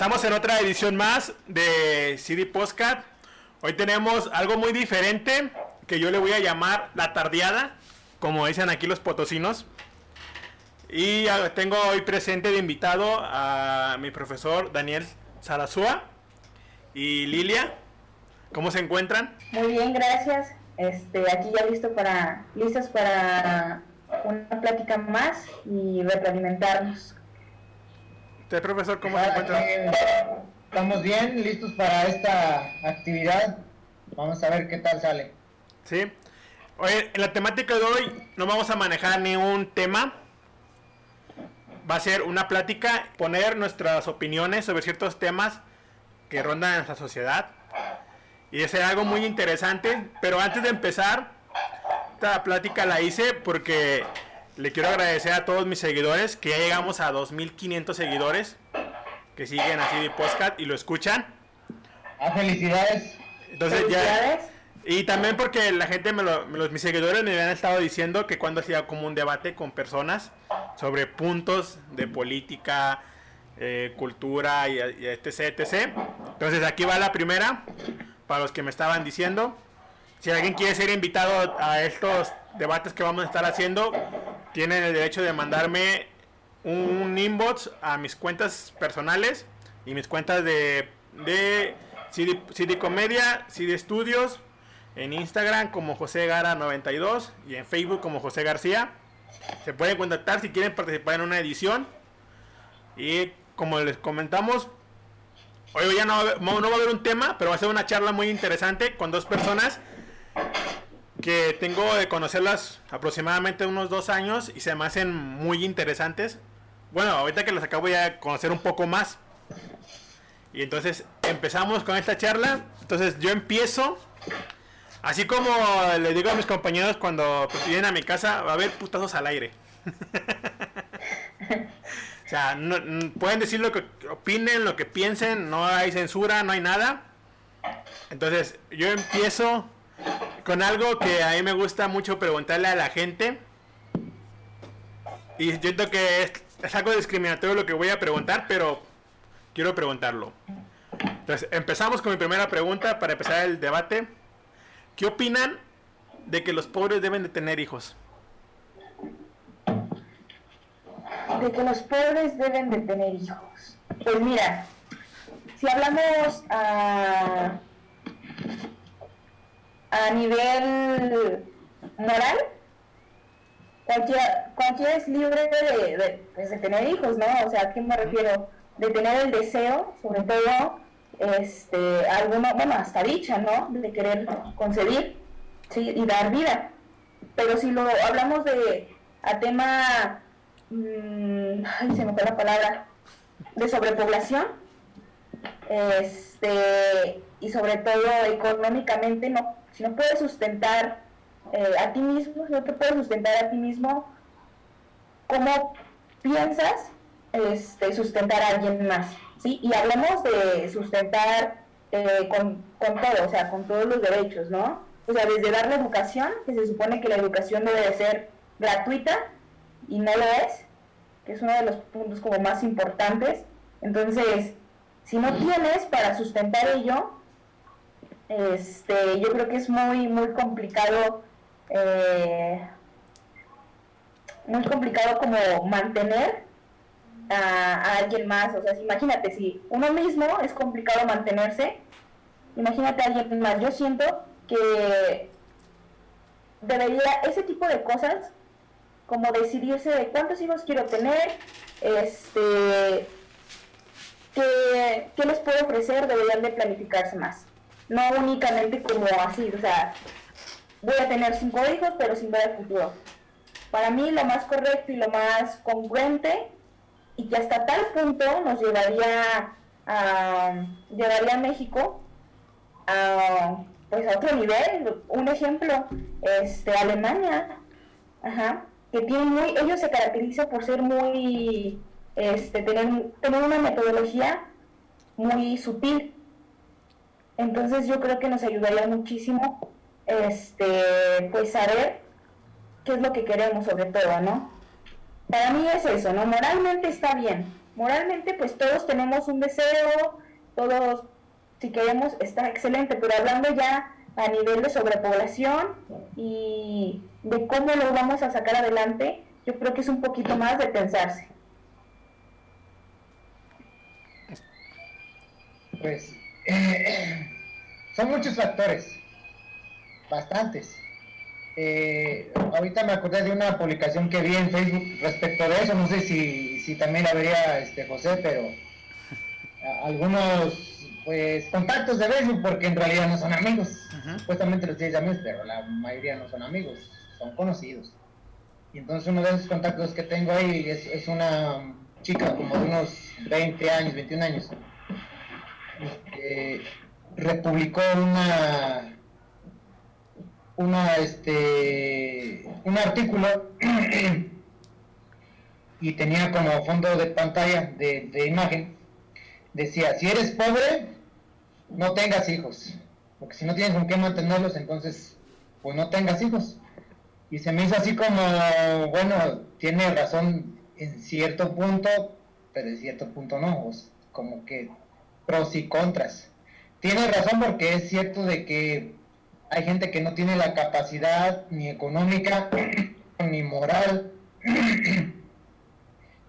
Estamos en otra edición más de CD Postcat. Hoy tenemos algo muy diferente que yo le voy a llamar la tardeada, como dicen aquí los potosinos. Y ah, tengo hoy presente de invitado a mi profesor Daniel Sarazúa y Lilia. ¿Cómo se encuentran? Muy bien, gracias. Este, aquí ya listo para, listos para una plática más y retroalimentarnos. ¿Usted, profesor, cómo se encuentra? Estamos bien, listos para esta actividad. Vamos a ver qué tal sale. Sí. Oye, en la temática de hoy no vamos a manejar ni un tema. Va a ser una plática, poner nuestras opiniones sobre ciertos temas que rondan en nuestra sociedad. Y es algo muy interesante. Pero antes de empezar, esta plática la hice porque le quiero agradecer a todos mis seguidores, que ya llegamos a 2500 seguidores que siguen así de podcast y lo escuchan. Ah, felicidades. Entonces ya. Y también porque la gente, me lo, los, mis seguidores me habían estado diciendo que cuando hacía como un debate con personas sobre puntos de política, eh, cultura y, y etc, etc. Entonces aquí va la primera, para los que me estaban diciendo. Si alguien quiere ser invitado a estos debates que vamos a estar haciendo, tienen el derecho de mandarme un inbox a mis cuentas personales y mis cuentas de, de CD, CD Comedia, CD Studios, en Instagram como José Gara92 y en Facebook como José García. Se pueden contactar si quieren participar en una edición. Y como les comentamos, hoy ya no, no va a haber un tema, pero va a ser una charla muy interesante con dos personas que tengo de conocerlas aproximadamente unos dos años y se me hacen muy interesantes. Bueno, ahorita que las acabo ya conocer un poco más. Y entonces empezamos con esta charla. Entonces yo empiezo. Así como le digo a mis compañeros cuando vienen a mi casa, va a haber putazos al aire. o sea, no, pueden decir lo que opinen, lo que piensen, no hay censura, no hay nada. Entonces yo empiezo con algo que a mí me gusta mucho preguntarle a la gente. Y siento que es, algo discriminatorio lo que voy a preguntar, pero quiero preguntarlo. Entonces, empezamos con mi primera pregunta para empezar el debate. ¿Qué opinan de que los pobres deben de tener hijos? De que los pobres deben de tener hijos. Pues mira, si hablamos a a nivel moral, cualquiera, cualquiera es libre de, pues, de, tener hijos, ¿no? O sea, ¿a qué me refiero? De tener el deseo, sobre todo, este, alguno, bueno, hasta dicha, ¿no? De querer concebir, ¿sí? Y dar vida. Pero si lo hablamos de, a tema, mmm, ay, se me fue la palabra, de sobrepoblación, este, y sobre todo económicamente no si no puedes sustentar eh, a ti mismo, si no te puedes sustentar a ti mismo, ¿cómo piensas este, sustentar a alguien más? ¿sí? Y hablamos de sustentar eh, con, con, todo, o sea, con todos los derechos, ¿no? O sea, desde dar la educación, que se supone que la educación debe de ser gratuita y no lo es, que es uno de los puntos como más importantes. Entonces, si no tienes para sustentar ello, este, yo creo que es muy, muy complicado, eh, muy complicado como mantener a, alguien más. O sea, imagínate, si uno mismo es complicado mantenerse, imagínate a alguien más. Yo siento que debería ese tipo de cosas, como decidirse de cuántos hijos quiero tener, este, qué, qué les puedo ofrecer, deberían de planificarse más no únicamente como así, o sea, voy a tener cinco hijos pero sin ver el futuro. Para mí lo más correcto y lo más congruente y que hasta tal punto nos llevaría a, llevaría a México a, pues a otro nivel. Un ejemplo, este, Alemania, ajá, que tiene muy, ellos se caracterizan por ser muy, este, tener, tener una metodología muy sutil entonces yo creo que nos ayudaría muchísimo este pues saber qué es lo que queremos sobre todo, ¿no? Para mí es eso, ¿no? Moralmente está bien, moralmente pues todos tenemos un deseo, todos si queremos está excelente, pero hablando ya a nivel de sobrepoblación y de cómo lo vamos a sacar adelante, yo creo que es un poquito más de pensarse. Pues eh, son muchos factores, bastantes. Eh, ahorita me acordé de una publicación que vi en Facebook respecto de eso, no sé si, si también la vería este José, pero algunos pues contactos de Facebook porque en realidad no son amigos. Supuestamente los tienes amigos, pero la mayoría no son amigos, son conocidos. Y entonces uno de esos contactos que tengo ahí es, es una chica como de unos 20 años, 21 años. Este, republicó una una este un artículo y tenía como fondo de pantalla de, de imagen decía si eres pobre no tengas hijos porque si no tienes con qué mantenerlos entonces pues no tengas hijos y se me hizo así como bueno tiene razón en cierto punto pero en cierto punto no como que pros y contras tiene razón porque es cierto de que hay gente que no tiene la capacidad ni económica, ni moral,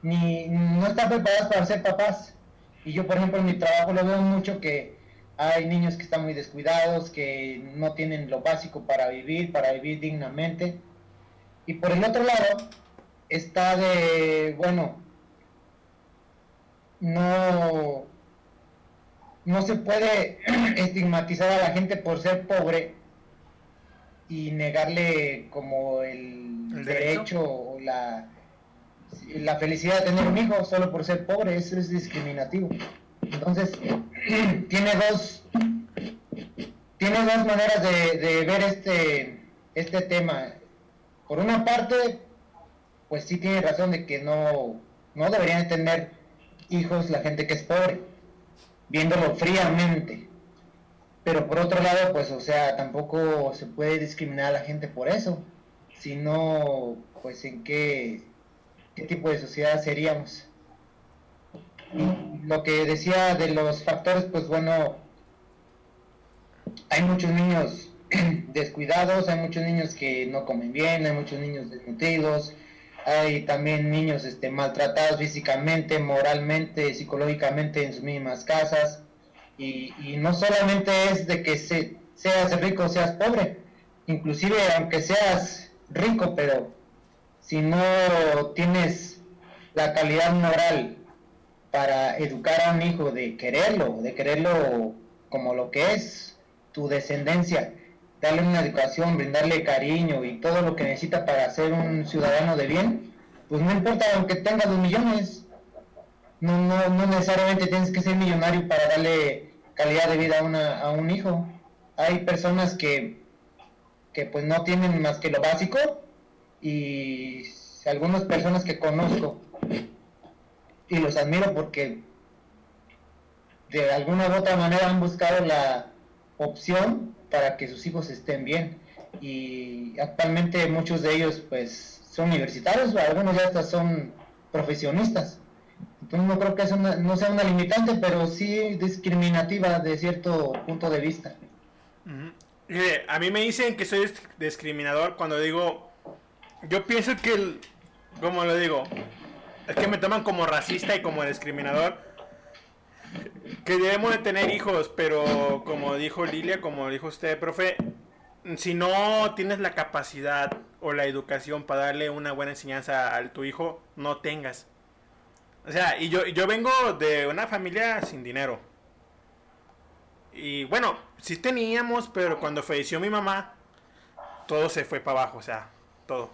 ni no está preparadas para ser papás. Y yo, por ejemplo, en mi trabajo lo veo mucho que hay niños que están muy descuidados, que no tienen lo básico para vivir, para vivir dignamente. Y por el otro lado está de, bueno, no no se puede estigmatizar a la gente por ser pobre y negarle como el, derecho? o la, la felicidad de tener un hijo solo por ser pobre, eso es discriminativo. Entonces, tiene dos tiene dos maneras de, de ver este, este tema. Por una parte, pues sí tiene razón de que no, no deberían tener hijos la gente que es pobre viéndolo fríamente. Pero por otro lado, pues, o sea, tampoco se puede discriminar a la gente por eso, sino, pues, en qué, qué tipo de sociedad seríamos. Y lo que decía de los factores, pues bueno, hay muchos niños descuidados, hay muchos niños que no comen bien, hay muchos niños desnutridos, hay también niños este, maltratados físicamente, moralmente, psicológicamente en sus mismas casas. Y, no solamente es de que se, seas rico o seas pobre, inclusive aunque seas rico, pero si no tienes la calidad moral para educar a un hijo de quererlo, de quererlo como lo que es tu descendencia, darle una educación, brindarle cariño y todo lo que necesita para ser un ciudadano de bien, pues no importa aunque tenga dos millones, no, no, no necesariamente tienes que ser millonario para darle calidad de vida a, una, a un hijo. Hay personas que, que pues no tienen más que lo básico y algunas personas que conozco y los admiro porque de alguna u otra manera han buscado la opción para que sus hijos estén bien. Y actualmente muchos de ellos pues son universitarios, algunos ya hasta son profesionistas. Entonces no creo que eso no sea una limitante, pero sí discriminativa de cierto punto de vista. a mí me dicen que soy discriminador cuando digo, yo pienso que, como lo digo, es que me toman como racista y como discriminador que debemos de tener hijos, pero como dijo Lilia, como dijo usted, profe, si no tienes la capacidad o la educación para darle una buena enseñanza a tu hijo, no tengas. O sea, y yo, yo vengo de una familia sin dinero. Y bueno, sí teníamos, pero cuando falleció mi mamá, todo se fue para abajo, o sea, todo.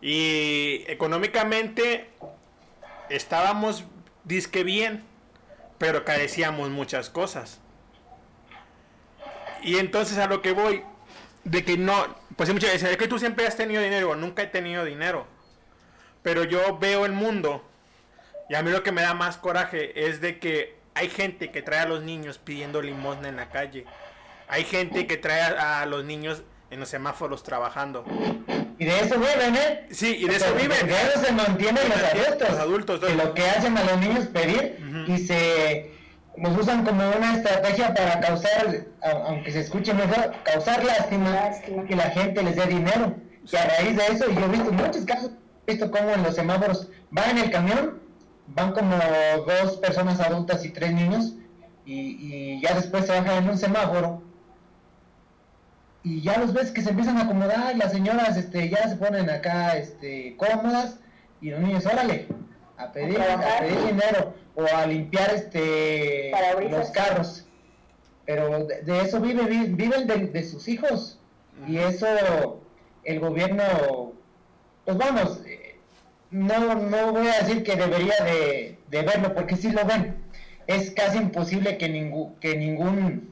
Y económicamente estábamos disque bien, pero carecíamos muchas cosas. Y entonces a lo que voy, de que no, pues muchas veces, es que tú siempre has tenido dinero, nunca he tenido dinero. Pero yo veo el mundo y a mí lo que me da más coraje es de que hay gente que trae a los niños pidiendo limosna en la calle. Hay gente que trae a los niños en los semáforos trabajando. Y de eso viven, ¿eh? Sí, y de eso viven. De eso se mantienen los adultos. Los adultos. Que lo que hacen a los niños pedir y se los usan como una estrategia para causar, aunque se escuche mejor, causar lástima, lástima. que la gente les dé dinero. Y a raíz de eso, yo he visto muchos casos, he visto como en los semáforos van en el camión, van como dos personas adultas y tres niños, y, y ya después se bajan en un semáforo y ya los ves que se empiezan a acomodar, las señoras este, ya se ponen acá este, cómodas y los niños, órale, a pedir, a, pedir dinero o a limpiar este los carros. Pero de, eso vive, viven de, sus hijos y eso el gobierno, pues vamos, no, no voy a decir que debería de, de verlo porque sí lo ven. Es casi imposible que, ningún que ningún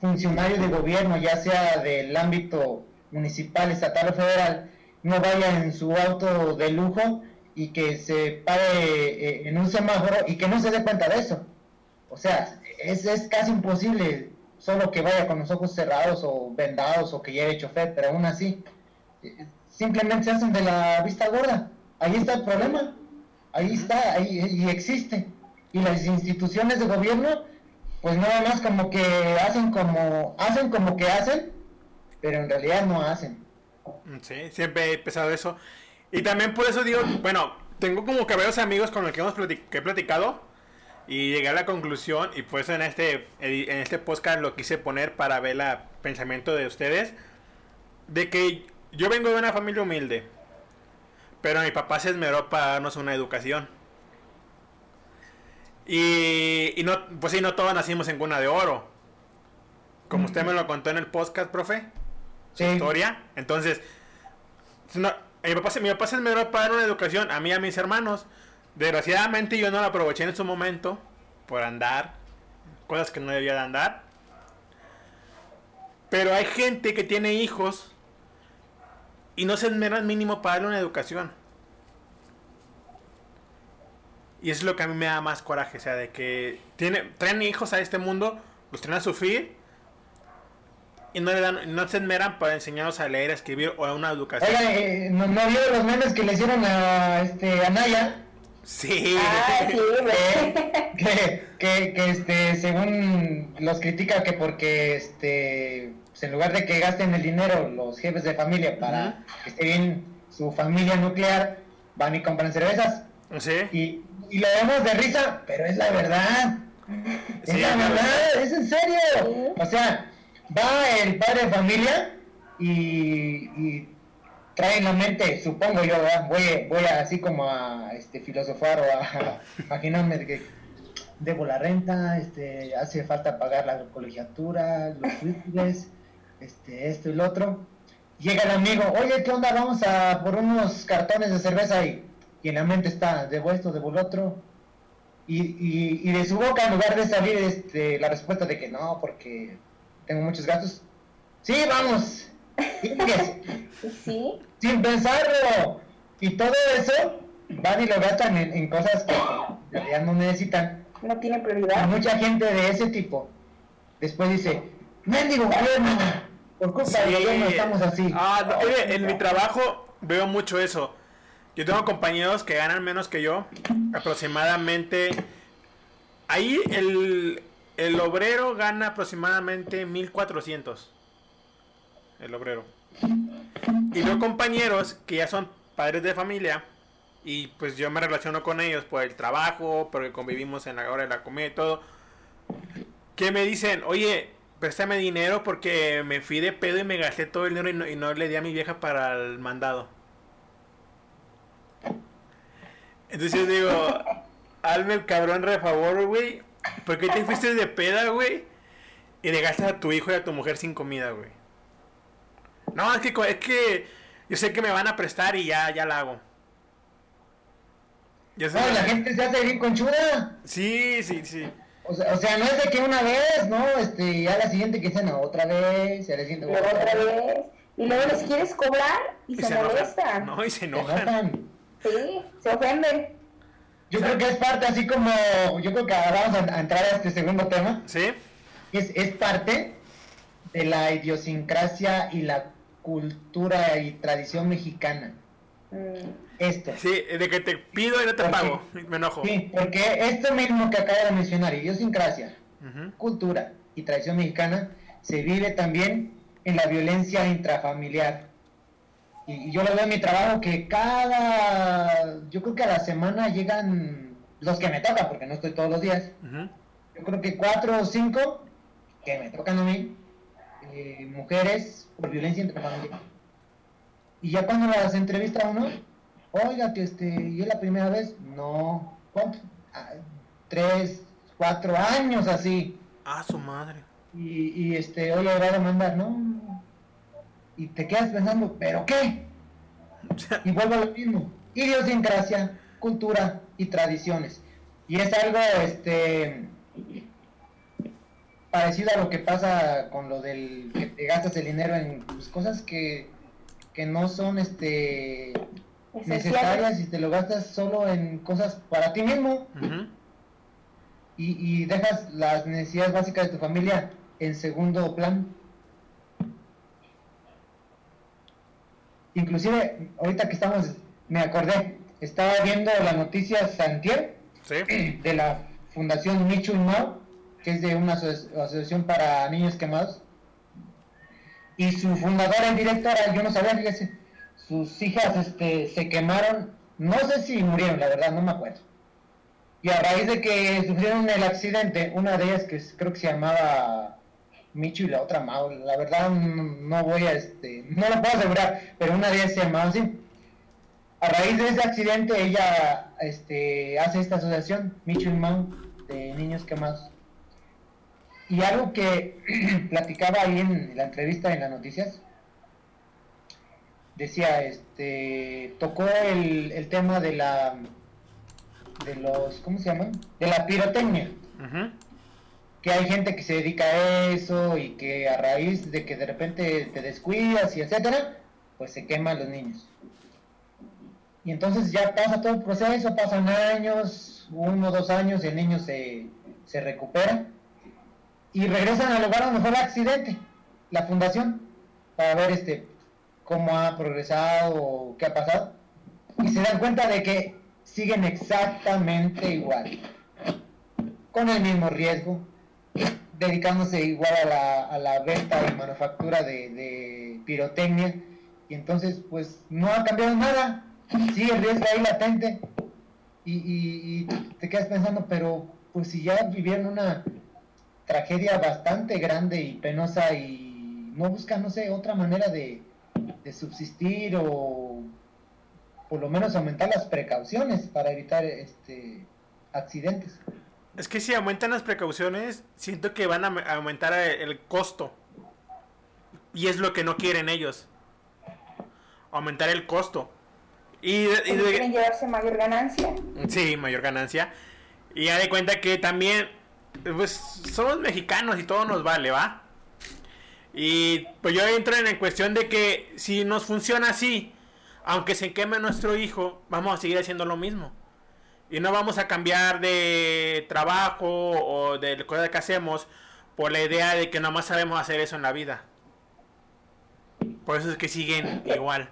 funcionario de gobierno, ya sea del ámbito municipal, estatal o federal, no vaya en su auto de lujo y que se pare eh, en un semáforo y que no se dé cuenta de eso. O sea, es, es casi imposible solo que vaya con los ojos cerrados o vendados o que lleve chofer, pero aún así, eh, simplemente se hacen de la vista gorda. Ahí está el problema, ahí está, ahí y existe. Y las instituciones de gobierno pues nada más como que hacen como, hacen como que hacen, pero en realidad no hacen. Sí, siempre he pensado eso. Y también por eso digo, bueno, tengo como que varios amigos con los que hemos he platicado y llegué a la conclusión y pues en este en este podcast lo quise poner para ver el pensamiento de ustedes de que yo vengo de una familia humilde, pero mi papá se esmeró para darnos una educación. Y, no, pues sí, no todos nacimos en cuna de oro. Como usted me lo contó en el podcast, profe. Su historia. Entonces, mi, papá, mi papá se me dio para dar una educación a mí y a mis hermanos. Desgraciadamente yo no la aproveché en su momento por andar. Cosas que no debía de andar. Pero hay gente que tiene hijos y no se esmeran mínimo para darle una educación. Y eso es lo que a mí me da más coraje, o sea, de que tiene, traen hijos a este mundo, los traen a sufrir y no le dan, no se esmeran para enseñarlos a leer, a escribir o a una educación. Oiga, eh, ¿no, ¿no, vio los memes que le hicieron a, este, a Naya? Sí. Ah, sí que, que, que, este, según los critica que porque este, pues, en lugar de que gasten el dinero los jefes de familia para que esté bien su familia nuclear, van y compran cervezas. Sí. Y, y lo vemos de risa, pero es la verdad. Es la verdad, es en serio. O sea, va el padre de familia y, trae en la mente, supongo yo, voy, voy así como a este, filosofar o a, imaginarme que debo la renta, este, hace falta pagar la colegiatura, los útiles, este, esto y lo otro. Llega el amigo, oye, ¿qué onda? Vamos a por unos cartones de cerveza ahí y en la mente está, debo esto, debo lo otro, y, y, de su boca, en lugar de salir este, la respuesta de que no, porque tengo muchos gastos, sí, vamos, ¿Sí? sin pensarlo, y todo eso van y lo gastan en, cosas que ya no necesitan. No tiene prioridad. mucha gente de ese tipo después dice, mendigo gobierno, por culpa del gobierno estamos así. Ah, en mi trabajo veo mucho eso yo tengo compañeros que ganan menos que yo, aproximadamente. Ahí el, el obrero gana aproximadamente 1400. El obrero. Y luego compañeros que ya son padres de familia. Y pues yo me relaciono con ellos por el trabajo, porque convivimos en la hora de la comida y todo. Que me dicen, oye, préstame dinero porque me fui de pedo y me gasté todo el dinero y no, y no le di a mi vieja para el mandado. Entonces yo digo, hazme el cabrón re favor, güey. ¿Por qué te fuiste de peda, güey? Y le gastas a tu hijo y a tu mujer sin comida, güey. No, es que, es que yo sé que me van a prestar y ya, ya la hago. no, la gente se hace bien conchuda. Sí, sí, sí. O sea, o sea, no es de que una vez, ¿no? Este, ya la siguiente que no, otra vez, ya la siguiente otra, otra vez. Y luego les quieres cobrar y, se, molestan. No, y se enojan. Sí, se ofende. Yo creo que es parte, así como, yo creo que ahora vamos a, entrar a este segundo tema. Sí. Es, es parte de la idiosincrasia y la cultura y tradición mexicana. Mm. Esto. Sí, de que te pido y no te pago, me enojo. Sí, porque esto mismo que acabo de mencionar, idiosincrasia, cultura y tradición mexicana, se vive también en la violencia intrafamiliar. Y, yo lo veo en mi trabajo que cada, yo creo que a la semana llegan los que me tocan, porque no estoy todos los días. Yo creo que cuatro o cinco que me tocan a mí, eh, mujeres por violencia intrafamiliar. Y ya cuando las entrevista uno, oiga, que este, ¿y es la primera vez? No, ¿cuánto? Ah, tres, cuatro años así. Ah, su madre. Y, y este, oye, a demandar, ¿no? Y te quedas pensando, ¿pero qué? y vuelvo a lo mismo, idiosincrasia, cultura y tradiciones. Y es algo, este, parecido a lo que pasa con lo del que te gastas el dinero en pues, cosas que que no son este necesarias y te lo gastas solo en cosas para ti mismo y, dejas las necesidades básicas de tu familia en segundo plan. Inclusive, ahorita que estamos, me acordé, estaba viendo la noticia Santier de la Fundación Michu Mao, que es de una asociación para niños quemados y su fundadora y directora, yo no sabía, fíjese, sus hijas este, se quemaron, no sé si murieron, la verdad, no me acuerdo. Y a raíz de que sufrieron el accidente, una de ellas que creo que se llamaba Michu y la otra Mao, la verdad no, voy a, este, no lo puedo asegurar, pero una de ellas llamaba así. A raíz de ese accidente, ella este, hace esta asociación, Michu y Mao, de niños quemados. Y algo que platicaba ahí en la entrevista en las noticias, decía, este, tocó el, tema de la, de los, ¿cómo se llama? De la pirotecnia. Que hay gente que se dedica a eso y que a raíz de que de repente te descuidas y etcétera, pues se queman los niños. Y entonces ya pasa todo el proceso, pasan años, uno o dos años, el niño se, se recupera y regresan al lugar donde fue el accidente, la fundación, para ver este cómo ha progresado o qué ha pasado. Y se dan cuenta de que siguen exactamente igual, con el mismo riesgo, dedicándose igual a la, a la venta y manufactura de, pirotecnia. Y entonces, pues no ha cambiado nada, sigue el riesgo ahí latente. Y, te quedas pensando, pero pues si ya vivieron una tragedia bastante grande y penosa y no busca, no sé, otra manera de, subsistir o por lo menos aumentar las precauciones para evitar este accidentes. Es que si aumentan las precauciones, siento que van a aumentar el costo. Y es lo que no quieren ellos. Aumentar el costo. Y, quieren llevarse mayor ganancia. Sí, mayor ganancia. Y ya de cuenta que también pues somos mexicanos y todo nos vale, ¿va? Y pues yo entro en cuestión de que si nos funciona así, aunque se queme nuestro hijo, vamos a seguir haciendo lo mismo. Y no vamos a cambiar de trabajo o de cosas que hacemos por la idea de que nomás sabemos hacer eso en la vida. Por eso es que siguen igual.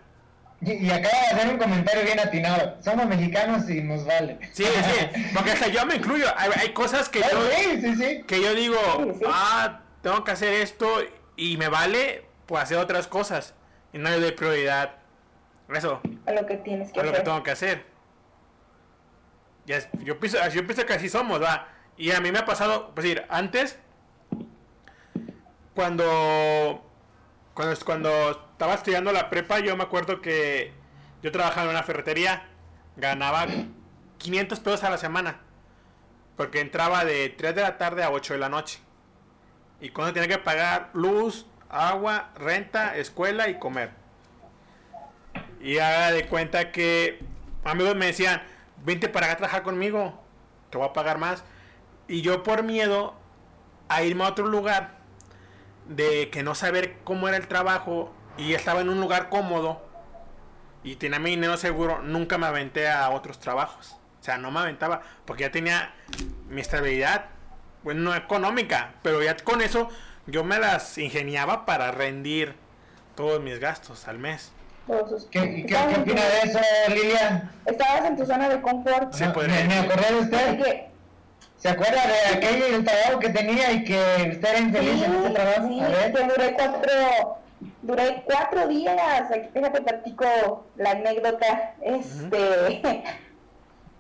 Y, acaba de hacer un comentario bien atinado. Somos mexicanos y nos vale. Sí, sí, porque hasta yo me incluyo. Hay, cosas que yo, que yo digo, ah, tengo que hacer esto y me vale, pues hacer otras cosas. Y no le doy prioridad. Eso. A lo que tienes que a lo que tengo que hacer. Yo, pienso, yo pienso que así somos, va. Y a mí me ha pasado, pues decir, antes, cuando cuando, cuando estaba estudiando la prepa, yo me acuerdo que yo trabajaba en una ferretería, ganaba 500 pesos a la semana, porque entraba de 3 de la tarde a 8 de la noche. Y cuando tenía que pagar luz, agua, renta, escuela y comer. Y haga de cuenta que amigos me decían, vente para acá a trabajar conmigo, te voy a pagar más. Y yo por miedo a irme a otro lugar, de que no saber cómo era el trabajo y estaba en un lugar cómodo y tenía mi dinero seguro, nunca me aventé a otros trabajos. O sea, no me aventaba porque ya tenía mi estabilidad, bueno, no económica, pero ya con eso yo me las ingeniaba para rendir todos mis gastos al mes. ¿Qué, ¿qué, opina de eso, Lilia? Estabas en tu zona de confort. Sí, pues, ¿Me, ¿Me acordé de usted? ¿Se acuerda de aquel trabajo que tenía y que usted era infeliz en ese trabajo? Sí, que duré cuatro, duré cuatro días. Aquí déjate platico la anécdota. Este,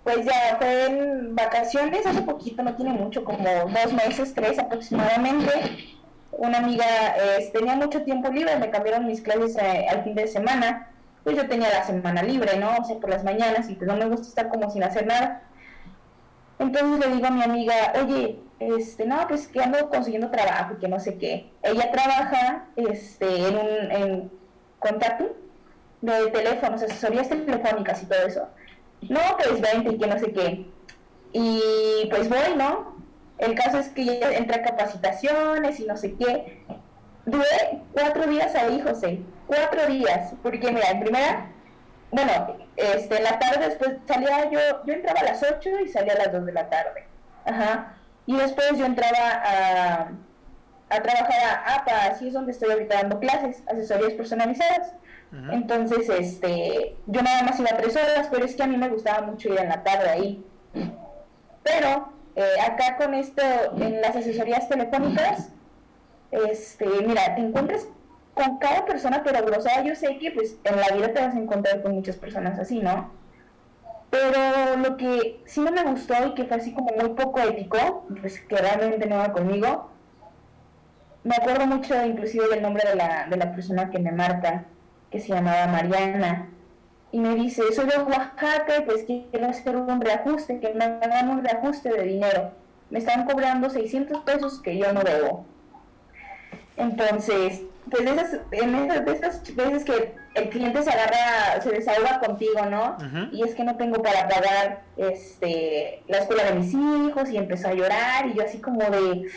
pues ya fue en vacaciones hace poquito, no tiene mucho, como dos meses, tres aproximadamente. Una amiga eh, tenía mucho tiempo libre, me cambiaron mis clases eh, al fin de semana. Pues yo tenía la semana libre, ¿no? O sea, por las mañanas y pues no me gusta estar como sin hacer nada. Entonces le digo a mi amiga, oye, este, no, pues que ando consiguiendo trabajo y que no sé qué. Ella trabaja este, en un en contacto de teléfonos, asesorías telefónicas y todo eso. No, pues vente y que no sé qué. Y pues voy, ¿no? El caso es que entra a capacitaciones y no sé qué. Duré cuatro días ahí, José. Cuatro días. Porque, mira, en primera, bueno, este, en la tarde después salía yo, yo entraba a las 8 y salía a las 2 de la tarde. Ajá. Y después yo entraba a, a trabajar a APA, así es donde estoy ahorita dando clases, asesorías personalizadas. Entonces, este, yo nada más iba tres horas, pero es que a mí me gustaba mucho ir en la tarde ahí. Pero eh, acá con esto, en las asesorías telefónicas, este, mira, te encuentras con cada persona, pero o sea, yo sé que pues en la vida te vas a encontrar con muchas personas así, ¿no? Pero lo que sí no me gustó y que fue así como muy poco ético, pues que realmente no va conmigo, me acuerdo mucho inclusive del nombre de la, de la persona que me marca, que se llamaba Mariana, y me dice, soy de Oaxaca, pues quiero hacer un reajuste, que me hagan un reajuste de dinero. Me están cobrando 600 pesos que yo no debo. Entonces, pues de esas, en esas, de esas veces que el cliente se agarra, se desahoga contigo, ¿no? Y es que no tengo para pagar este la escuela de mis hijos y empezó a llorar y yo así como de,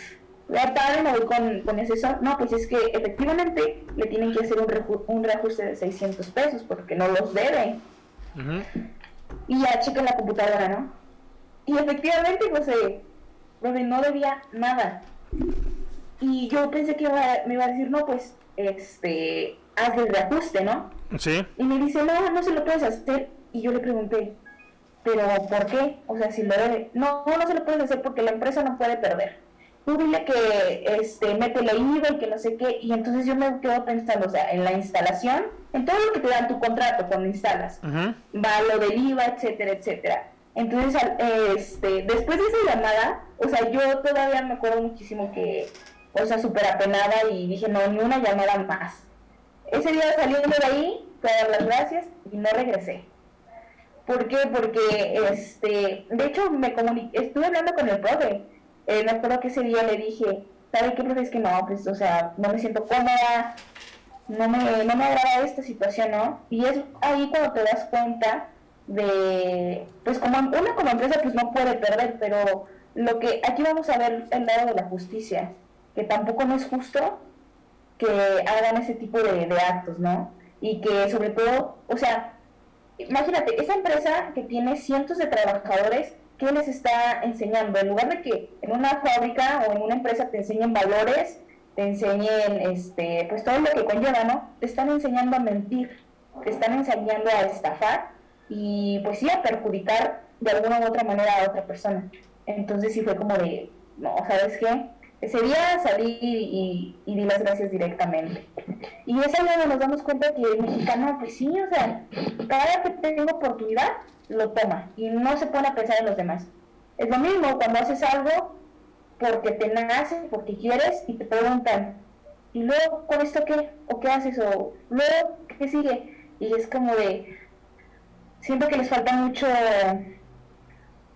la padre me voy con, con ese son. No, pues es que efectivamente le tienen que hacer un, un reajuste de 600 pesos porque no los debe. Y ya chequen la computadora, ¿no? Y efectivamente, pues, eh, no debía nada. Y yo pensé que me iba a decir, no, pues, este, haz el reajuste, ¿no? Sí. Y me dice, no, no se lo puedes hacer. Y yo le pregunté, ¿pero por qué? O sea, si lo debe. No, no se lo puedes hacer porque la empresa no puede perder tú dile que este, mete la IVA y que no sé qué, y entonces yo me quedo pensando, o sea, en la instalación, en todo lo que te dan tu contrato cuando instalas, va lo del IVA, etcétera, etcétera. Entonces, este, después de esa llamada, o sea, yo todavía me acuerdo muchísimo que, o sea, súper apenada y dije, no, ni una llamada más. Ese día saliendo de ahí, fui a dar las gracias y no regresé. ¿Por qué? Porque, este, de hecho, me comuniqué, estuve hablando con el profe, eh, me acuerdo que ese día le dije, ¿sabe qué? Pues es que no, pues, o sea, no me siento cómoda, no me, no me agrada esta situación, ¿no? Y es ahí cuando te das cuenta de, pues como una como empresa pues no puede perder, pero lo que aquí vamos a ver el lado de la justicia, que tampoco no es justo que hagan ese tipo de, de actos, ¿no? Y que sobre todo, o sea, imagínate, esa empresa que tiene cientos de trabajadores ¿qué les está enseñando? En lugar de que en una fábrica o en una empresa te enseñen valores, te enseñen este, pues todo lo que conlleva, ¿no? Te están enseñando a mentir, te están enseñando a estafar y pues sí a perjudicar de alguna u otra manera a otra persona. Entonces sí fue como de, no, ¿sabes qué? Ese día salí y, di las gracias directamente. Y es ahí nos damos cuenta que el mexicano, pues sí, o sea, cada vez que tengo oportunidad, lo toma y no se pone a pensar en los demás. Es lo mismo cuando haces algo porque te nace, porque quieres y te preguntan, ¿y luego con esto qué? ¿O qué haces? ¿O luego qué sigue? Y es como de, siento que les falta mucho,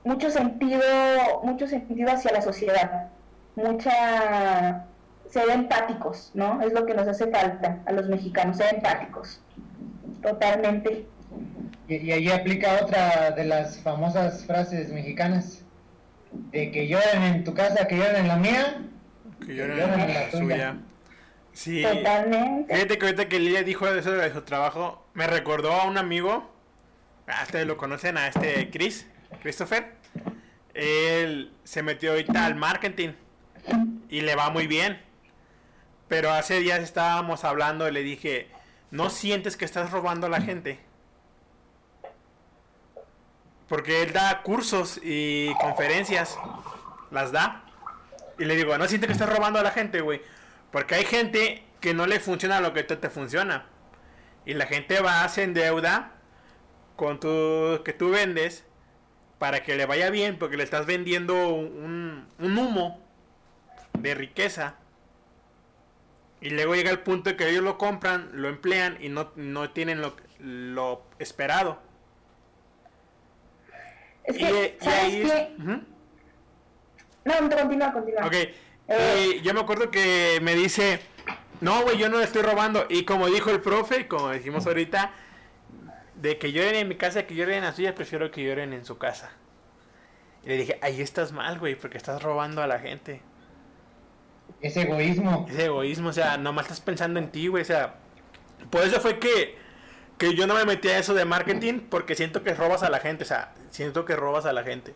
mucho sentido, mucho sentido hacia la sociedad, mucha, ser empáticos, ¿no? Es lo que nos hace falta a los mexicanos, ser empáticos, totalmente. Y, ahí aplica otra de las famosas frases mexicanas, de que lloren en tu casa, que lloren en la mía, que lloren, en, la, suya. Sí, Totalmente. Fíjate que ahorita que Lilia dijo eso de su trabajo, me recordó a un amigo, ah, ustedes lo conocen, a este Chris, Christopher. Él se metió ahorita al marketing y le va muy bien Pero hace días estábamos hablando y le dije, ¿no sientes que estás robando a la gente? Porque él da cursos y conferencias, las da. Y le digo, ¿no sientes que estás robando a la gente, güey? Porque hay gente que no le funciona lo que te funciona. Y la gente va, a en deuda con tu que tú vendes para que le vaya bien, porque le estás vendiendo un, un humo de riqueza. Y luego llega el punto de que ellos lo compran, lo emplean y no, no tienen lo, lo esperado. Es que, y, ¿sabes No, continúa, continúa. Ok. Eh, yo me acuerdo que me dice, no, güey, yo no le estoy robando. Y como dijo el profe, como dijimos ahorita, de que lloren en mi casa, que lloren en la suya, prefiero que lloren en su casa. Y le dije, ahí estás mal, güey, porque estás robando a la gente. Es egoísmo. Es egoísmo, o sea, nomás estás pensando en ti, güey, o sea, por eso fue que, que yo no me metí a eso de marketing, porque siento que robas a la gente, o sea, siento que robas a la gente.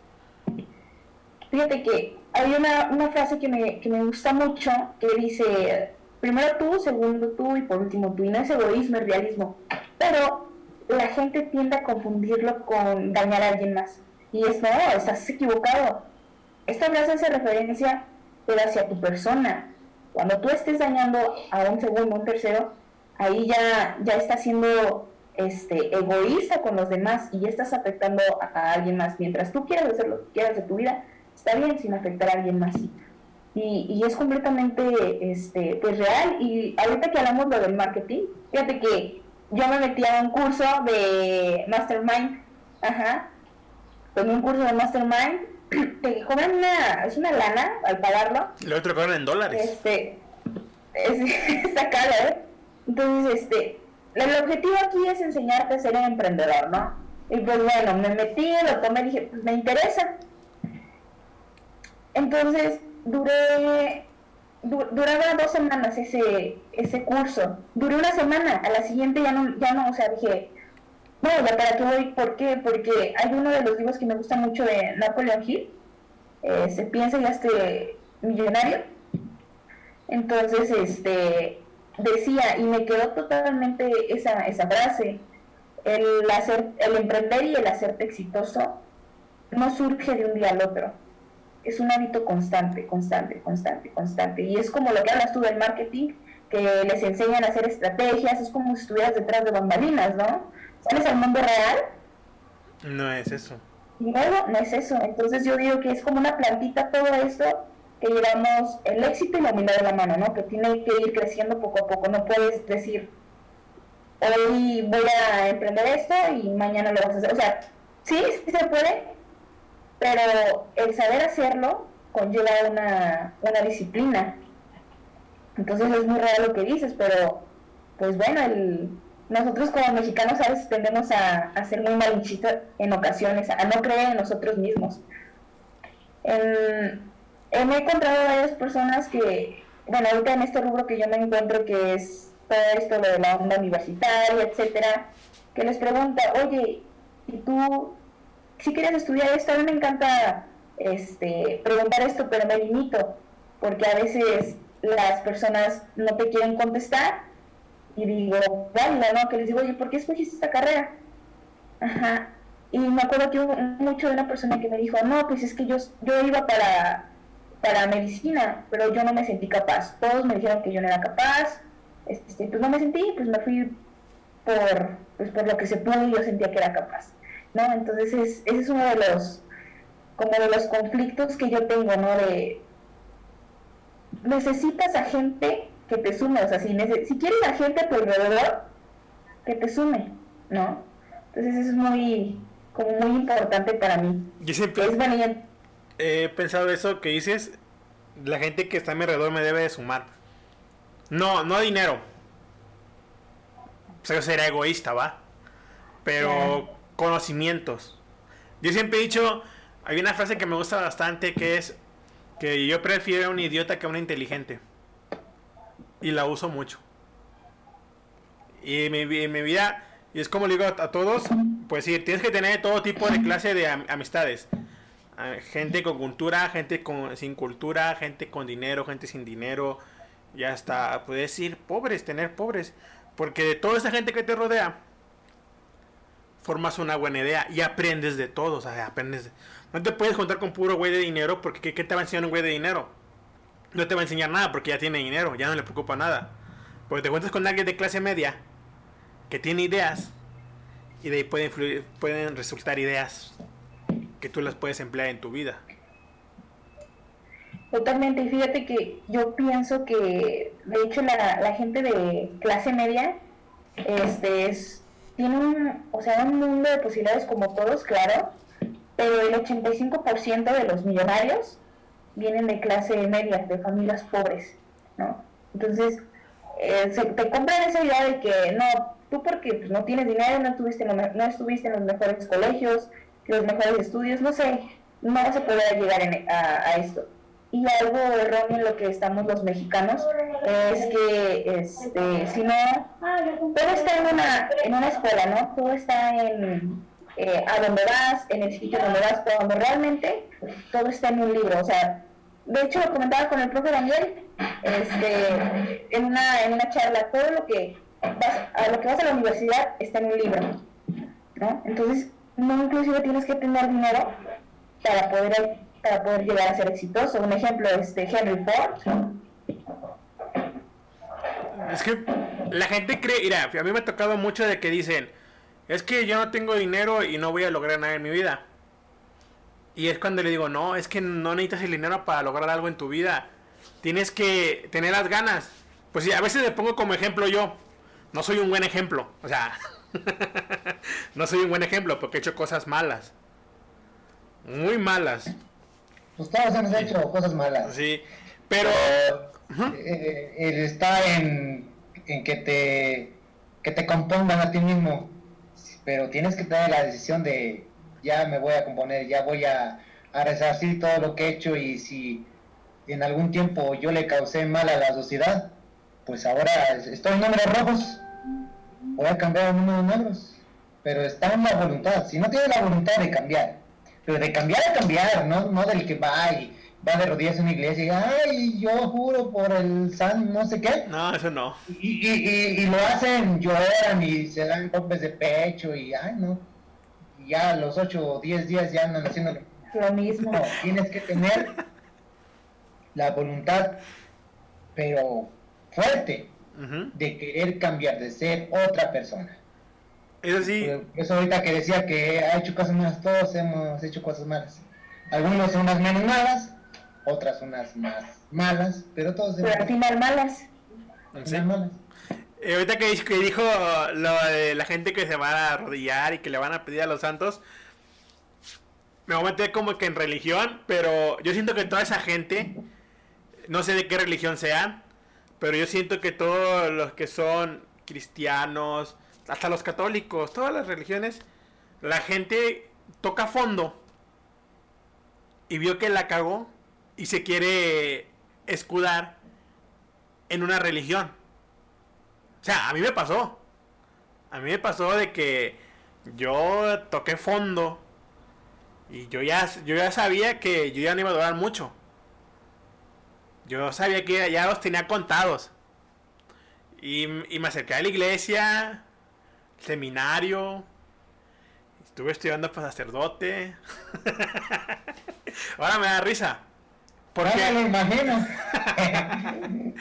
Fíjate que hay una, una frase que me, que me gusta mucho, que dice, primero tú, segundo tú y por último tú, y no es egoísmo, es realismo, pero la gente tiende a confundirlo con dañar a alguien más, y es no, estás equivocado. Esta frase hace referencia pero hacia tu persona. Cuando tú estés dañando a un segundo, un tercero, ahí ya, ya estás siendo este, egoísta con los demás y ya estás afectando a, alguien más. Mientras tú quieras hacer lo que quieras de tu vida, está bien sin afectar a alguien más. Y, y, es completamente este, pues real. Y ahorita que hablamos lo del marketing, fíjate que yo me metí a un curso de Mastermind, ajá, tomé un curso de Mastermind te cobran una, es una lana al pagarlo. Lo otro cobran en dólares. Este, es, está caro, ¿eh? Entonces, este, el objetivo aquí es enseñarte a ser un emprendedor, ¿no? Y pues bueno, me metí, lo tomé y dije, pues me interesa. Entonces, duré, duraba dos semanas ese, ese curso. Duré una semana, a la siguiente ya no, ya no, o sea, dije, bueno, ¿para qué voy? ¿Por qué? Porque hay uno de los libros que me gusta mucho de Napoleon Hill, eh, Se piensa ya este millonario. Entonces, este, decía, y me quedó totalmente esa, esa frase, el, hacer, el emprender y el hacerte exitoso no surge de un día al otro. Es un hábito constante, constante, constante, constante. Y es como lo que hablas tú del marketing, que les enseñan a hacer estrategias, es como si estuvieras detrás de bambalinas, ¿no? ¿Cuál es el mundo real? No es eso. No, no es eso. Entonces yo digo que es como una plantita todo esto que llevamos el éxito y la humildad de la mano, ¿no? Que tiene que ir creciendo poco a poco. No puedes decir, hoy voy a emprender esto y mañana lo vas a hacer. O sea, sí, sí se puede, pero el saber hacerlo conlleva una, una disciplina. Entonces es muy raro lo que dices, pero pues bueno, el, nosotros como mexicanos a veces tendemos a, ser muy malinchistas en ocasiones, a no creer en nosotros mismos. En, he encontrado varias personas que, bueno, ahorita en este rubro que yo me encuentro, que es todo esto de la onda universitaria, etcétera, que les pregunta, oye, ¿y tú si quieres estudiar esto? A mí me encanta este, preguntar esto, pero me limito, porque a veces las personas no te quieren contestar y digo, válida, ¿no? Que les digo, oye, ¿por qué escogiste esta carrera? Ajá. Y me acuerdo que hubo mucho de una persona que me dijo, no, pues es que yo, yo iba para, para medicina, pero yo no me sentí capaz. Todos me dijeron que yo no era capaz, este, pues no me sentí, pues me fui por, pues por lo que se pudo y yo sentía que era capaz. ¿no? Entonces es, ese es uno de los, como de los conflictos que yo tengo, ¿no? De, necesitas a gente que te sume, o sea, si, si quieres a gente a tu alrededor, que te sume, ¿no? Entonces eso es muy, como muy importante para mí. Yo siempre he pensado eso que dices, la gente que está a mi alrededor me debe de sumar. No, no dinero. O sea, será egoísta, ¿va? Pero conocimientos. Yo siempre he dicho, hay una frase que me gusta bastante que es que yo prefiero a un idiota que a un inteligente y la uso mucho. Y mi, vida, y es como le digo a, todos, pues sí, tienes que tener todo tipo de clase de amistades. Gente con cultura, gente con, sin cultura, gente con dinero, gente sin dinero. y hasta puedes decir pobres, tener pobres, porque de toda esa gente que te rodea, formas una buena idea y aprendes de todos, o sea, aprendes. No te puedes contar con puro güey de dinero, porque ¿qué, te va a enseñar un güey de dinero? No te va a enseñar nada porque ya tiene dinero, ya no le preocupa nada. Porque te cuentas con alguien de clase media que tiene ideas y de ahí pueden, pueden resultar ideas que tú las puedes emplear en tu vida. Totalmente, fíjate que yo pienso que de hecho la, la gente de clase media este es tiene un, o sea, un mundo de posibilidades como todos, claro, pero el 85% de los millonarios vienen de clase media, de familias pobres, ¿no? Entonces, eh, se, te compran esa idea de que no, tú porque pues, no tienes dinero, no estuviste, en no estuviste en los mejores colegios, los mejores estudios, no sé, no vas a llegar a esto y algo erróneo en lo que estamos los mexicanos es que este si no todo está en una en una escuela no todo está en eh, a donde vas en el sitio donde vas cuando realmente todo está en un libro o sea de hecho lo comentaba con el profe Daniel este en una en una charla todo lo que vas a lo que vas a la universidad está en un libro no entonces no inclusive tienes que tener dinero para poder para poder llegar a ser exitoso. Un ejemplo es de Henry Ford. Es que la gente cree, mira, a mí me ha tocado mucho de que dicen, es que yo no tengo dinero y no voy a lograr nada en mi vida. Y es cuando le digo, no, es que no necesitas el dinero para lograr algo en tu vida. Tienes que tener las ganas. Pues sí, a veces le pongo como ejemplo yo. No soy un buen ejemplo. O sea, no soy un buen ejemplo porque he hecho cosas malas. Muy malas. Pues todos hemos hecho cosas malas. Sí, pero... Eh, eh, está en, que te que te compongan a ti mismo, pero tienes que tener la decisión de ya me voy a componer, ya voy a, a resarcir todo lo que he hecho y si en algún tiempo yo le causé mal a la sociedad, pues ahora estoy en números rojos, voy a cambiar a números negros, pero está en la voluntad, si no tienes la voluntad de cambiar, pero de cambiar a cambiar, no, no del que va y va de rodillas en una iglesia y ay, yo juro por el san no sé qué. No, eso no. Y, y, y, lo hacen, lloran y se dan golpes de pecho y ay, no. Y ya los 8 o 10 días ya andan haciendo lo mismo. tienes que tener la voluntad, pero fuerte, de querer cambiar, de ser otra persona. Eso sí. Eso ahorita que decía que ha hecho cosas malas, todos hemos hecho cosas malas. Algunos son unas menos malas, otras unas más malas, pero todos Pero al final malas. ¿Sí? malas. Eh, ahorita que, dijo lo de la gente que se va a arrodillar y que le van a pedir a los santos, me voy a meter como que en religión, pero yo siento que toda esa gente, no sé de qué religión sean, pero yo siento que todos los que son cristianos, hasta los católicos, todas las religiones, la gente toca fondo y vio que la cagó y se quiere escudar en una religión. O sea, a mí me pasó. A mí me pasó de que yo toqué fondo y yo ya, yo ya sabía que yo ya no iba a durar mucho. Yo sabía que ya los tenía contados. Y, y me acerqué a la iglesia, seminario. Estuve estudiando para sacerdote. Ahora me da risa. Porque lo imagino.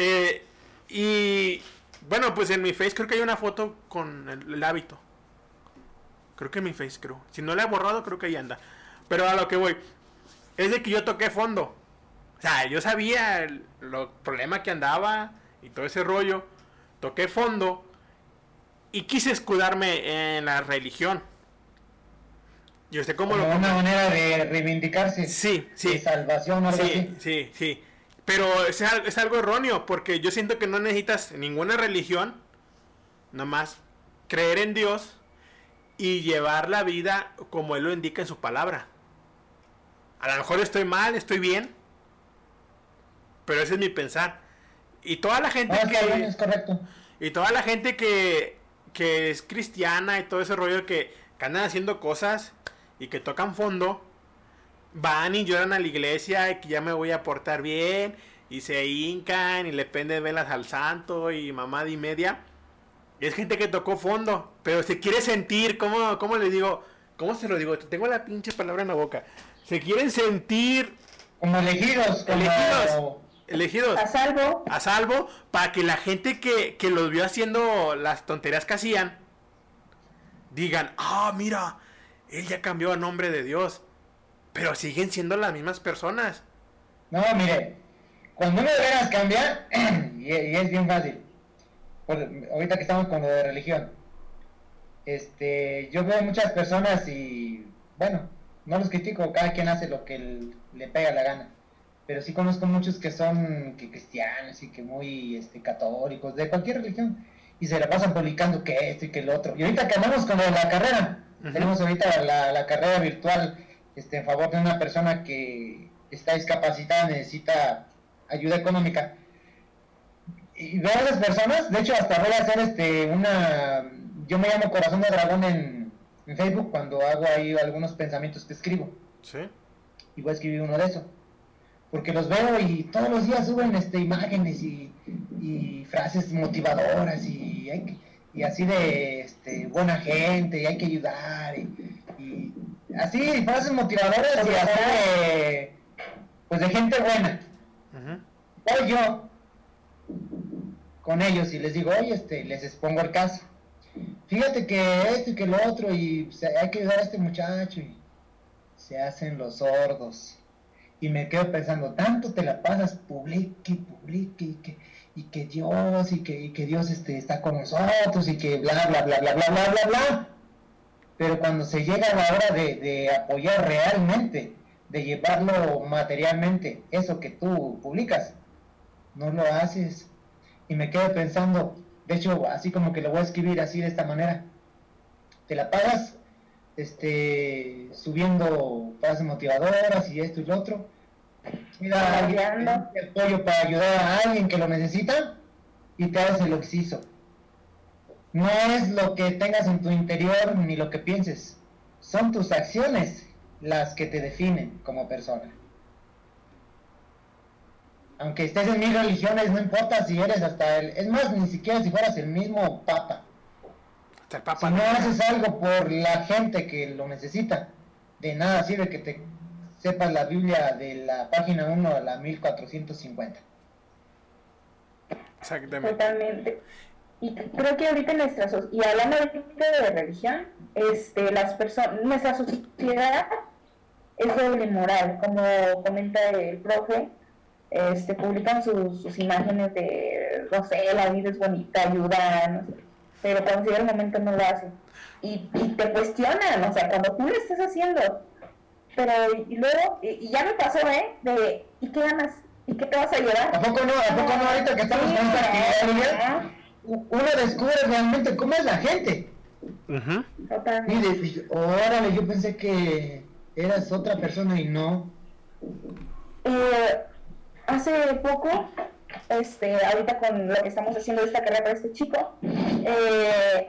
Eh, y bueno, pues en mi face creo que hay una foto con el, hábito. Creo que en mi face, creo. Si no la he borrado, creo que ahí anda. Pero a lo que voy, es de que yo toqué fondo. O sea, yo sabía el problema que andaba y todo ese rollo. Toqué fondo y quise escudarme en la religión. Cómo Como lo una manera de reivindicarse. Sí, sí. De salvación algo sí, Sí, sí. Pero es, es, algo erróneo porque yo siento que no necesitas ninguna religión, nomás creer en Dios y llevar la vida como Él lo indica en su palabra. A lo mejor estoy mal, estoy bien, pero ese es mi pensar. Y toda la gente que... es correcto. Y toda la gente que que es cristiana y todo ese rollo que, andan haciendo cosas y que tocan fondo, van y lloran a la iglesia y que ya me voy a portar bien y se hincan y le penden velas al santo y mamada y media. Es gente que tocó fondo, pero se quiere sentir, ¿cómo, cómo le digo? ¿Cómo se lo digo? Tengo la pinche palabra en la boca. Se quieren sentir... Como elegidos. Elegidos. Elegidos. A salvo. A salvo, para que la gente que, que los vio haciendo las tonterías que hacían, digan, ah, mira, él ya cambió a nombre de Dios. Pero siguen siendo las mismas personas. No, mire, cuando uno de veras cambia, y, es bien fácil, ahorita que estamos con lo de religión, este, yo veo muchas personas y, bueno, no los critico, cada quien hace lo que le pega la gana, pero sí conozco muchos que son que cristianos y que muy este, católicos, de cualquier religión, y se la pasan publicando que esto y que el otro. Y ahorita que andamos con la carrera, tenemos ahorita la, la, carrera virtual este, en favor de una persona que está discapacitada, necesita ayuda económica. Y veo a esas personas, de hecho hasta voy a hacer este una, yo me llamo Corazón de Dragón en, Facebook cuando hago ahí algunos pensamientos que escribo. Sí. Y voy a escribir uno de esos. Porque los veo y todos los días suben este, imágenes y, frases motivadoras y, y así de este, buena gente y hay que ayudar y, así frases motivadoras y así de, pues de gente buena o yo con ellos y les digo, oye, este, les expongo el caso. Fíjate que esto y que lo otro, y hay que ayudar a este muchacho, y se hacen los sordos. Y me quedo pensando, tanto te la pasas, publique, publique, y que, y que Dios, y que, que Dios este, está con nosotros, y que bla, bla, bla, bla, bla, bla, bla, bla. Pero cuando se llega la hora de, apoyar realmente, de llevarlo materialmente, eso que tú publicas, no lo haces. Y me quedo pensando, de hecho, así como que lo voy a escribir así de esta manera. Te la pagas este, subiendo frases motivadoras y esto y lo otro. Mira, el apoyo para ayudar a alguien que lo necesita y te haces el oxiso. No es lo que tengas en tu interior ni lo que pienses, son tus acciones las que te definen como persona aunque estés en mil religiones, no importa si eres hasta el... Es más, ni siquiera si fueras el mismo papa. el papa si no haces algo por la gente que lo necesita, de nada sirve que te sepas la Biblia de la página 1 a la 1450. Exactamente. Totalmente. Y creo que ahorita nuestra y hablando de religión, este, las personas, nuestra sociedad es doble moral, como comenta el profe, este, publican sus, sus, imágenes de, no sé, la vida es bonita, ayudan, pero cuando llega el momento no lo hacen. Y, y, te cuestionan, o sea, cuando tú lo estás haciendo, pero y, luego, y, ya me pasó, ¿eh? De, ¿y qué ganas? ¿Y qué te vas a llevar? ¿A poco no? ¿A poco no? Ahorita que estamos con esta actividad, uno descubre realmente cómo es la gente. Uh Y órale, yo pensé que eras otra persona y no. Eh, hace poco, este, ahorita con lo que estamos haciendo esta carrera para este chico, eh,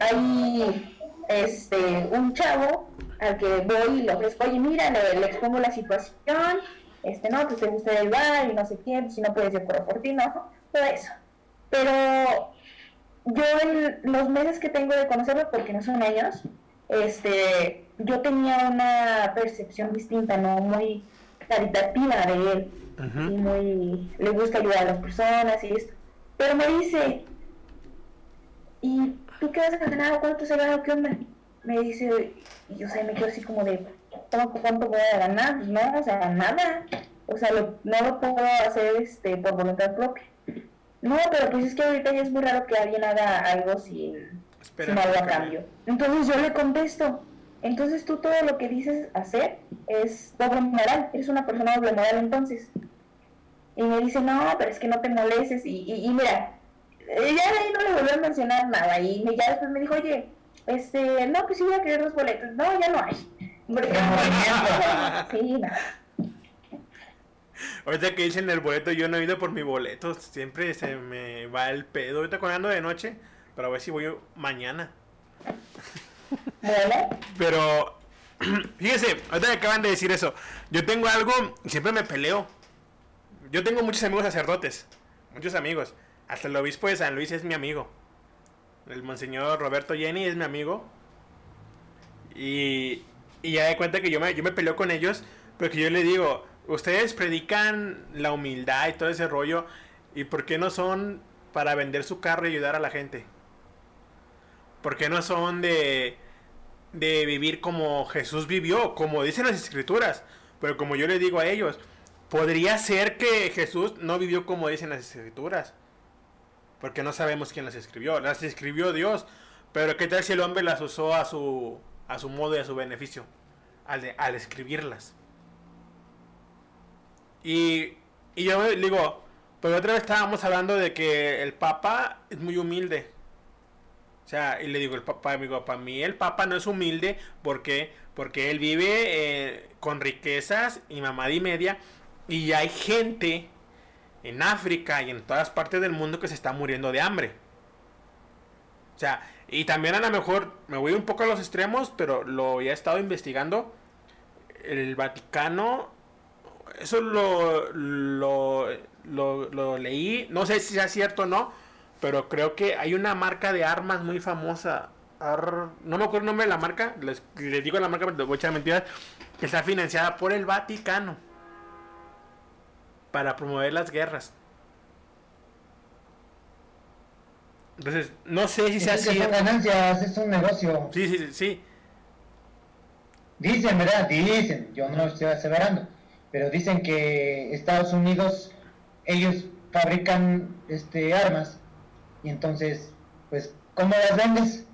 hay este, un chavo al que voy y le ofrezco, oye, mira, le, expongo la situación, este, no, que te gusta el bar y no sé quién, si no puedes ir por ti, no, todo eso. Pero yo en los meses que tengo de conocerlo, porque no son años, este, yo tenía una percepción distinta, no muy caritativa de él y muy, le gusta ayudar a las personas y esto. Pero me dice, ¿y tú qué vas a ganar? ¿Cuánto se gana? ¿Qué onda? Me dice, y yo sé, me quedo así como de, ¿cuánto voy a ganar? Pues no, o sea, nada. O sea, no lo puedo hacer este por voluntad propia. No, pero pues es que ahorita ya es muy raro que alguien haga algo sin, sin algo a cambio. Entonces yo le contesto, entonces tú todo lo que dices hacer es doble moral, eres una persona doble moral entonces. Y me dice, no, pero es que no te molestes. Y, y, mira, ya de ahí no le volvió a mencionar nada. Y ya después me dijo, oye, este, no, pues sí voy a querer los boletos. No, ya no hay. sí, no. Ahorita que dicen el boleto, yo no he ido por mi boleto. Siempre se me va el pedo. Ahorita cuando de noche, para ver si voy mañana. Pero, fíjese, ahorita que acaban de decir eso. Yo tengo algo siempre me peleo yo tengo muchos amigos sacerdotes, muchos amigos. Hasta el obispo de San Luis es mi amigo. El monseñor Roberto Jenny es mi amigo. Y, ya de cuenta que yo me, yo me peleo con ellos, porque yo le digo, ustedes predican la humildad y todo ese rollo, ¿y por qué no son para vender su carro y ayudar a la gente? ¿Por qué no son de, de vivir como Jesús vivió, como dicen las escrituras? Pero como yo le digo a ellos, podría ser que Jesús no vivió como dicen las escrituras. Porque no sabemos quién las escribió. Las escribió Dios. Pero qué tal si el hombre las usó a su, a su modo y a su beneficio. Al, al escribirlas. Y, y yo digo, pero otra vez estábamos hablando de que el Papa es muy humilde. O sea, y le digo, el Papa, amigo, para mí el Papa no es humilde porque, porque él vive eh, con riquezas y mamada y media. Y hay gente en África y en todas partes del mundo que se está muriendo de hambre. O sea, y también a lo mejor me voy un poco a los extremos, pero lo he estado investigando. El Vaticano, eso lo, lo, lo, leí, no sé si sea cierto o no, pero creo que hay una marca de armas muy famosa. no me acuerdo el nombre de la marca, les, digo la marca, pero voy a echar mentiras, que está financiada por el Vaticano para promover las guerras. Entonces, no sé si sea así. ganancias, es un negocio. Sí, sí, sí. Dicen, ¿verdad? Dicen, yo no estoy aseverando, pero dicen que Estados Unidos, ellos fabrican este armas y entonces, pues, ¿cómo las vendes?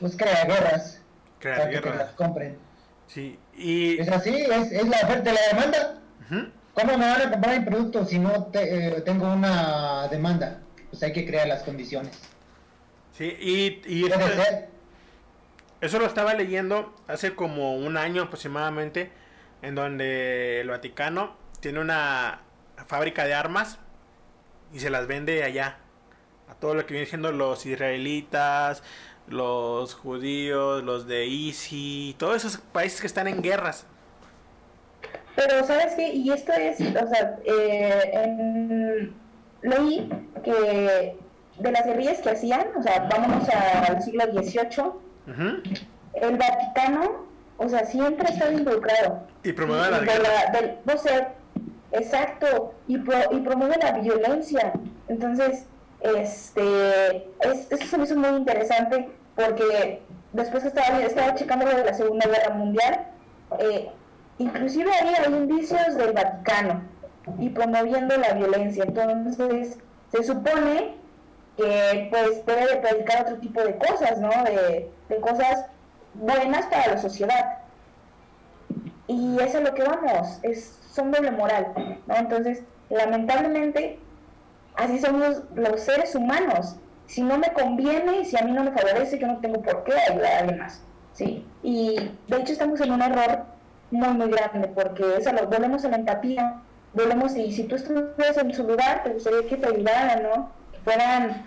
Pues crea guerras. Crea para que las compren. Sí, y... Es así, es, es la oferta y la demanda. ¿Cómo me van a comprar mi producto si no eh, tengo una demanda? Pues hay que crear las condiciones. Sí, y, y eso lo estaba leyendo hace como un año aproximadamente, en donde el Vaticano tiene una fábrica de armas y se las vende allá a todo lo que vienen siendo los israelitas, los judíos, los de ISI, todos esos países que están en guerras. Pero, ¿sabes qué? Y esto es, o sea, eh, en, leí que de las guerrillas que hacían, o sea, vámonos al siglo XVIII, el Vaticano, o sea, siempre estaba involucrado. Y promueve la guerra. exacto, y, y promueve la violencia. Entonces, este, eso se me hizo muy interesante porque después estaba, estaba checando lo de la Segunda Guerra Mundial. Eh, inclusive había indicios del Vaticano y promoviendo la violencia. Entonces, se supone que pues debe de predicar otro tipo de cosas, ¿no? De, cosas buenas para la sociedad. Y eso es lo que vamos, es, son doble moral, ¿no? Entonces, lamentablemente, así somos los seres humanos. Si no me conviene, si a mí no me favorece, yo no tengo por qué ayudar a alguien más, ¿sí? Y de hecho estamos en un error muy, muy grande, porque eso lo volvemos a la empatía, volvemos y si tú estuvieras en su lugar, te gustaría que te ayudaran, ¿no? Que fueran,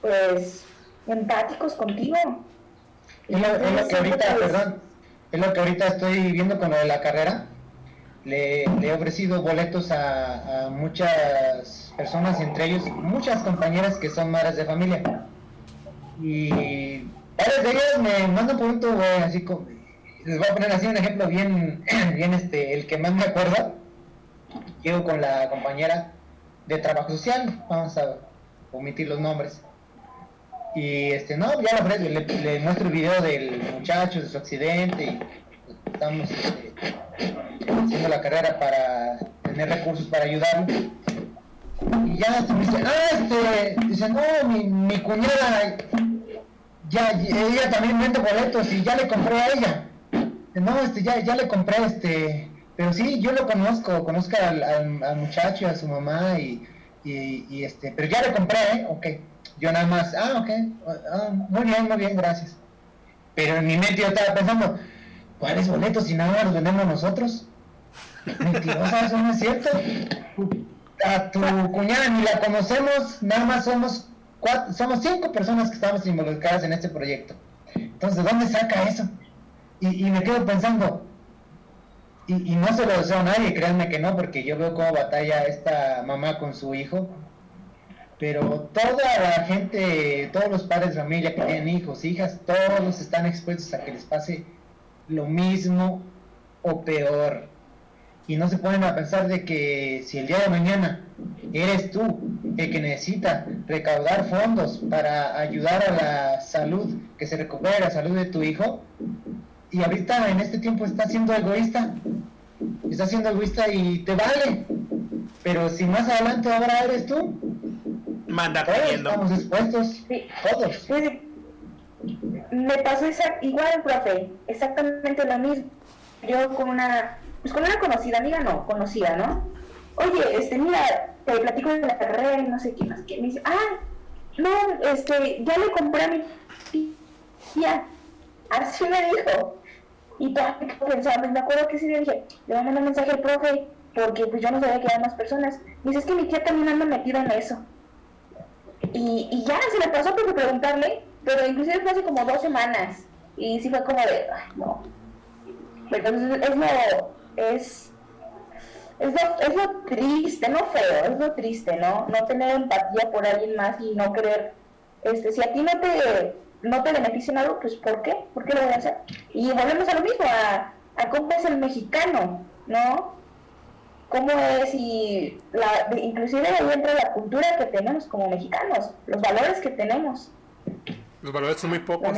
pues, empáticos contigo. Es lo, que ahorita, perdón, es lo que ahorita estoy viendo con lo de la carrera. Le, he ofrecido boletos a, muchas personas, entre ellos muchas compañeras que son madres de familia. Y varias de ellas me mandan por un tubo, así como, les voy a poner así un ejemplo bien, bien este, el que más me acuerdo. Llego con la compañera de trabajo social, vamos a omitir los nombres. Y este, no, ya le, le, muestro el video del muchacho, de su accidente, y estamos este, haciendo la carrera para tener recursos para ayudarlo. Y ya se me dice, ah, este, dice, no, mi, mi cuñada, ya, ella también vende boletos y ya le compré a ella no, este, ya, ya le compré, este, pero sí, yo lo conozco, conozco al, al, muchacho, a su mamá y, y, este, pero ya le compré, ¿eh? Ok, yo nada más, ah, ok, ah, muy bien, muy bien, gracias. Pero en mi mente yo estaba pensando, ¿cuáles boletos si nada más los vendemos nosotros? Mentirosa, eso no es cierto. A tu cuñada ni la conocemos, nada más somos cuatro, somos cinco personas que estamos involucradas en este proyecto. Entonces, ¿de dónde saca eso? Y, me quedo pensando, y, no se lo deseo a nadie, créanme que no, porque yo veo cómo batalla esta mamá con su hijo. Pero toda la gente, todos los padres de familia que tienen hijos, hijas, todos están expuestos a que les pase lo mismo o peor. Y no se ponen a pensar de que si el día de mañana eres tú el que necesita recaudar fondos para ayudar a la salud, que se recupere la salud de tu hijo, y ahorita en este tiempo está siendo egoísta, está siendo egoísta y te vale. Pero si más adelante ahora eres tú, manda todos estamos dispuestos, todos. Me pasó esa, igual, profe, exactamente lo mismo. Yo con una, pues con una conocida, amiga no, conocida, ¿no? Oye, este, mira, te platico de la carrera y no sé qué más. Que me dice, ah, no, este, ya le compré a mi tía. Así me dijo. Y todavía pensaba, me acuerdo que ese día dije, le voy a mandar un mensaje al profe, porque pues yo no sabía que eran más personas. Dice, es que mi tía también anda metida en eso. Y, y ya se le pasó por preguntarle, pero inclusive fue hace como dos semanas. Y sí fue como de, ay, no. Entonces es lo, es, es lo, es lo triste, no feo, es lo triste, ¿no? No tener empatía por alguien más y no querer, este, si a ti no te no te beneficien algo, pues ¿por qué? ¿Por qué lo voy a hacer? Y volvemos a lo mismo, a, a cómo es el mexicano, ¿no? Cómo es y la, inclusive ahí entra la cultura que tenemos como mexicanos, los valores que tenemos. Los valores son muy pocos.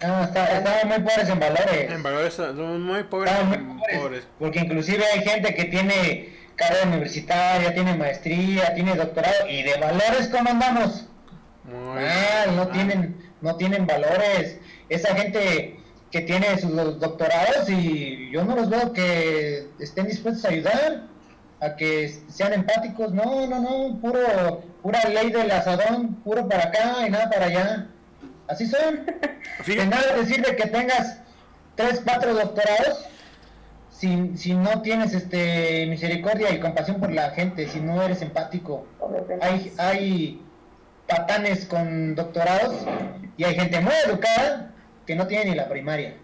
No, estamos muy pobres en valores. En valores son muy pobres. muy pobres, Porque inclusive hay gente que tiene carrera universitaria, tiene maestría, tiene doctorado y de valores cómo andamos no tienen, no tienen valores. Esa gente que tiene sus doctorados y yo no los veo que estén dispuestos a ayudar, a que sean empáticos. No, no, no, puro, pura ley del asadón, puro para acá y nada para allá. Así son. De nada decir de que tengas tres, cuatro doctorados si, si no tienes este misericordia y compasión por la gente, si no eres empático. Hay, hay patanes con doctorados y hay gente muy educada que no tiene ni la primaria.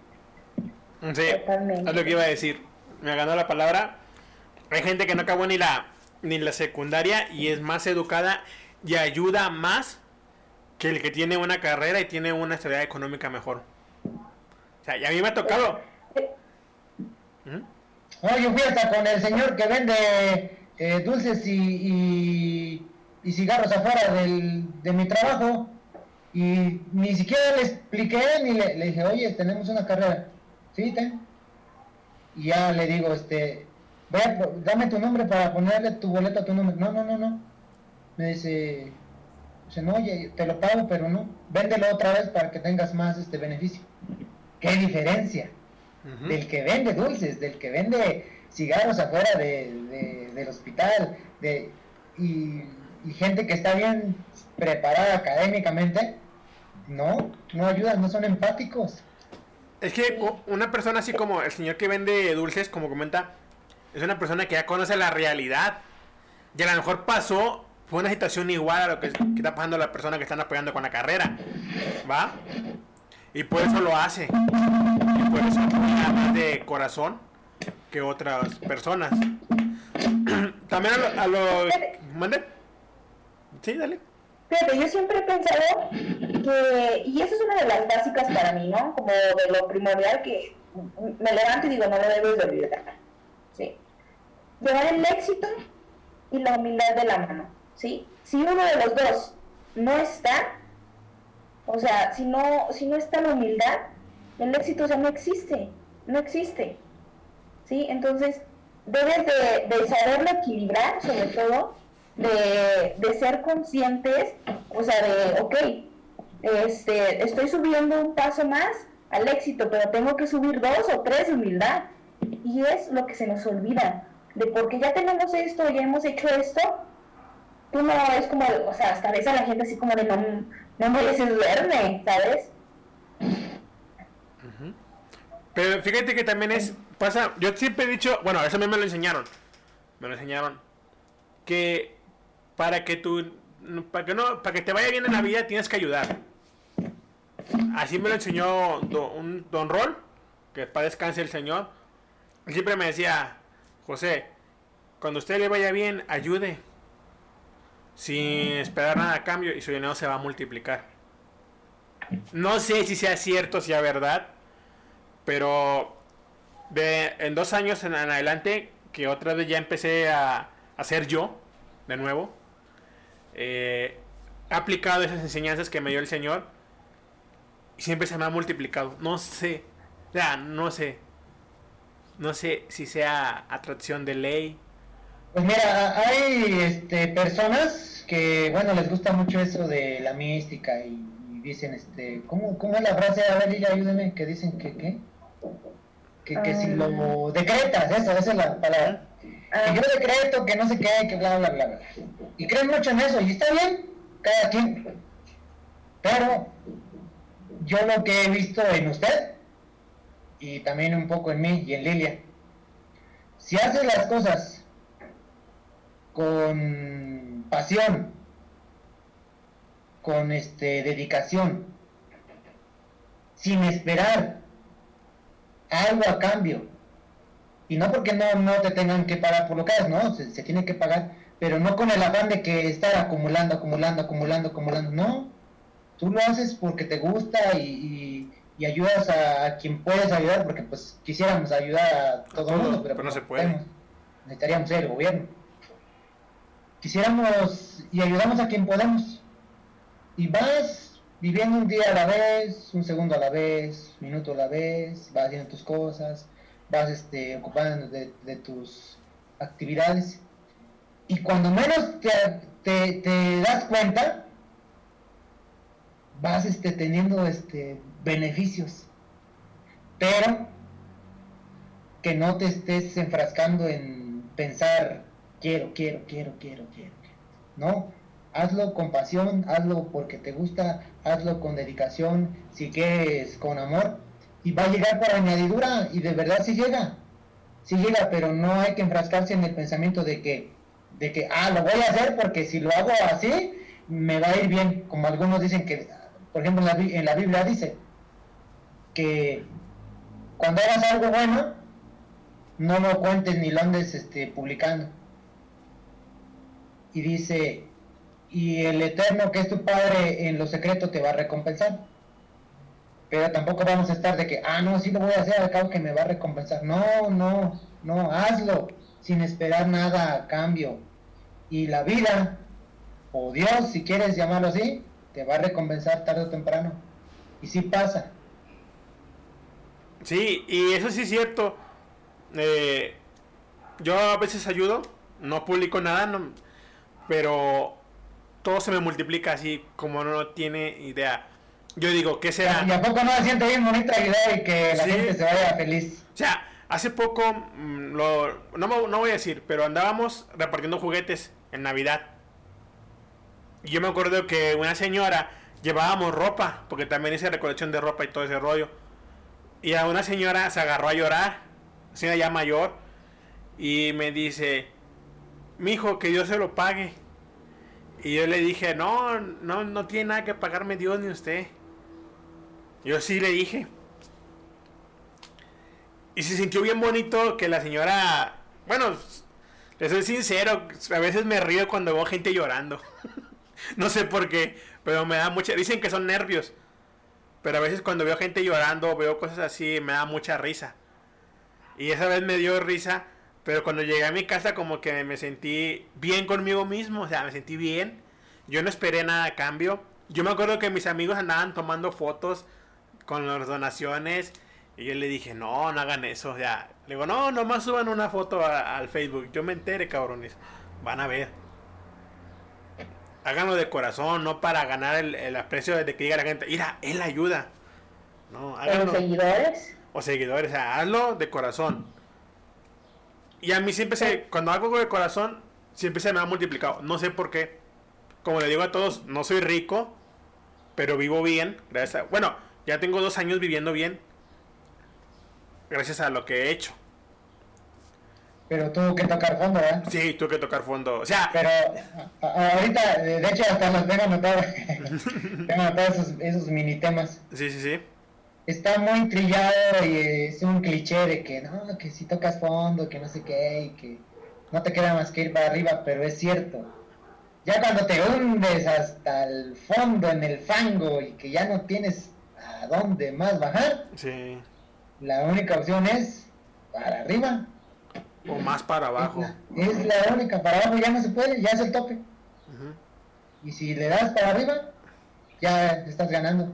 Sí, es lo que iba a decir. Me ganado la palabra. Hay gente que no acabó ni la ni la secundaria y es más educada y ayuda más que el que tiene una carrera y tiene una estabilidad económica mejor. O sea, y a mí me ha tocado. ¿Mm? yo fui hasta con el señor que vende eh, dulces y y cigarros afuera del, de mi trabajo y ni siquiera le expliqué ni le, dije, oye, tenemos una carrera. Sí, ten. Y ya le digo, este, dame tu nombre para ponerle tu boleto a tu nombre. No, no, no, no. Me dice, dice, no, oye, te lo pago, pero no. Véndelo otra vez para que tengas más este beneficio. ¿Qué diferencia? Del que vende dulces, del que vende cigarros afuera de, del hospital, de, y y gente que está bien preparada académicamente, no, no ayudan, no son empáticos. Es que una persona así como el señor que vende dulces, como comenta, es una persona que ya conoce la realidad. Y a lo mejor pasó, fue una situación igual a lo que, está pasando la persona que están apoyando con la carrera. ¿Va? Y por eso lo hace. Y por eso apoya más de corazón que otras personas. También a lo... A lo ¿Mande? Sí, dale. Fíjate, yo siempre he pensado que, y eso es una de las básicas para mí, ¿no? Como de lo primordial que me levanto y digo, no lo debes de olvidar. ¿sí? Llevar el éxito y la humildad de la mano, ¿sí? Si uno de los dos no está, o sea, si no, si no está la humildad, el éxito ya no existe, no existe, ¿sí? Entonces, debes de, de saberlo equilibrar, sobre todo, de, de ser conscientes, o sea, de, ok, este, estoy subiendo un paso más al éxito, pero tengo que subir dos o tres de humildad. Y es lo que se nos olvida, de porque ya tenemos esto, ya hemos hecho esto, tú no es como, o sea, hasta ves a la gente así como de no, no me duerme, ¿sabes? Pero fíjate que también es, pasa, yo siempre he dicho, bueno, eso a mí me lo enseñaron, me lo enseñaron, que para que tú para que no para que te vaya bien en la vida tienes que ayudar así me lo enseñó un don Rol que para descanse el señor siempre me decía, José, cuando usted le vaya bien, ayude. Sin esperar nada a cambio y su dinero se va a multiplicar. No sé si sea cierto, si sea verdad, pero de, en dos años en, adelante, que otra vez ya empecé a, hacer yo, de nuevo, eh, he aplicado esas enseñanzas que me dio el Señor y siempre se me ha multiplicado. No sé, ya, no sé. No sé si sea atracción de ley. Pues mira, hay este, personas que, bueno, les gusta mucho eso de la mística y, dicen, este, ¿cómo, ¿cómo, es la frase? A ver, Lili, ayúdeme, que dicen que, ¿qué? Que, que si lo ah. decretas, eso, esa es la palabra. Que yo decreto, que no sé qué, que bla, bla, bla, bla. Y creen mucho en eso, y está bien, cada quien. Pero yo lo que he visto en usted y también un poco en mí y en Lilia. Si haces las cosas con pasión, con este dedicación, sin esperar algo a cambio, y no porque no, no te tengan que pagar por lo que haces, no, se, se tiene que pagar, pero no con el afán de que estar acumulando, acumulando, acumulando, acumulando, no, tú lo haces porque te gusta y y ayudas a, quien puedes ayudar, porque pues quisiéramos ayudar a todo el mundo, pero, no pues, se puede. necesitaríamos ser el gobierno. Quisiéramos y ayudamos a quien podemos. Y vas viviendo un día a la vez, un segundo a la vez, un minuto a la vez, vas haciendo tus cosas, vas este, ocupando de, tus actividades. Y cuando menos te, te das cuenta, vas este, teniendo este, beneficios, pero que no te estés enfrascando en pensar, quiero, quiero, quiero, quiero, quiero. No, hazlo con pasión, hazlo porque te gusta, hazlo con dedicación, si quieres con amor, y va a llegar por añadidura, y de verdad si llega, si llega, pero no hay que enfrascarse en el pensamiento de que, de que, ah, lo voy a hacer porque si lo hago así, me va a ir bien, como algunos dicen que, por ejemplo, en la, en la Biblia dice, que cuando hagas algo bueno, no lo cuentes ni lo andes este, publicando. Y dice, y el Eterno que es tu Padre en lo secreto te va a recompensar. Pero tampoco vamos a estar de que, ah, no, sí lo voy a hacer, al cabo que me va a recompensar. No, no, no, hazlo sin esperar nada a cambio. Y la vida, o Dios, si quieres llamarlo así, te va a recompensar tarde o temprano. Y sí pasa. Sí, y eso sí es cierto. Eh, yo a veces ayudo, no publico nada, pero todo se me multiplica así como no tiene idea. Yo digo, ¿qué será? ¿Y a poco no se siente bien bonita idea y que la gente se vaya feliz? O sea, hace poco, mm, lo, no, no voy a decir, pero andábamos repartiendo juguetes en Navidad. Y yo me acuerdo que una señora llevábamos ropa, porque también hice recolección de ropa y todo ese rollo. Y a una señora se agarró a llorar, señora ya mayor, y me dice, mi hijo, que Dios se lo pague. Y yo le dije, no, no, no tiene nada que pagarme Dios ni usted. Yo sí le dije. Y se sintió bien bonito que la señora, bueno, le soy sincero, a veces me río cuando veo gente llorando. no sé por qué, pero me da mucha, dicen que son nervios. Pero a veces cuando veo gente llorando, veo cosas así, me da mucha risa. Y esa vez me dio risa, pero cuando llegué a mi casa como que me sentí bien conmigo mismo, o sea, me sentí bien. Yo no esperé nada a cambio. Yo me acuerdo que mis amigos andaban tomando fotos con las donaciones y yo le dije, no, no hagan eso. Sea, le digo, no, nomás suban una foto al Facebook. Yo me entere, cabrones. Van a ver háganlo de corazón, no para ganar el, aprecio de que diga la gente, mira, él ayuda. No, háganlo. ¿O seguidores? O seguidores, o sea, hazlo de corazón. Y a mí siempre se, cuando hago de corazón, siempre se me ha multiplicado. No sé por qué. Como le digo a todos, no soy rico, pero vivo bien. Gracias bueno, ya tengo dos años viviendo bien. Gracias a lo que he hecho. Pero tuvo que tocar fondo, ¿eh? Sí, tuve que tocar fondo. O sea. Pero ahorita, de hecho, hasta los tengo anotados. tengo anotados esos, esos mini temas. Sí, sí, sí. está muy trillado y es un cliché de que no, que si tocas fondo, que no sé qué, y que no te queda más que ir para arriba, pero es cierto. Ya cuando te hundes hasta el fondo en el fango y que ya no tienes a dónde más bajar, la única opción es para arriba. O más para abajo. Es la, única, para abajo ya no se puede, ya es el tope. Y si le das para arriba, ya estás ganando.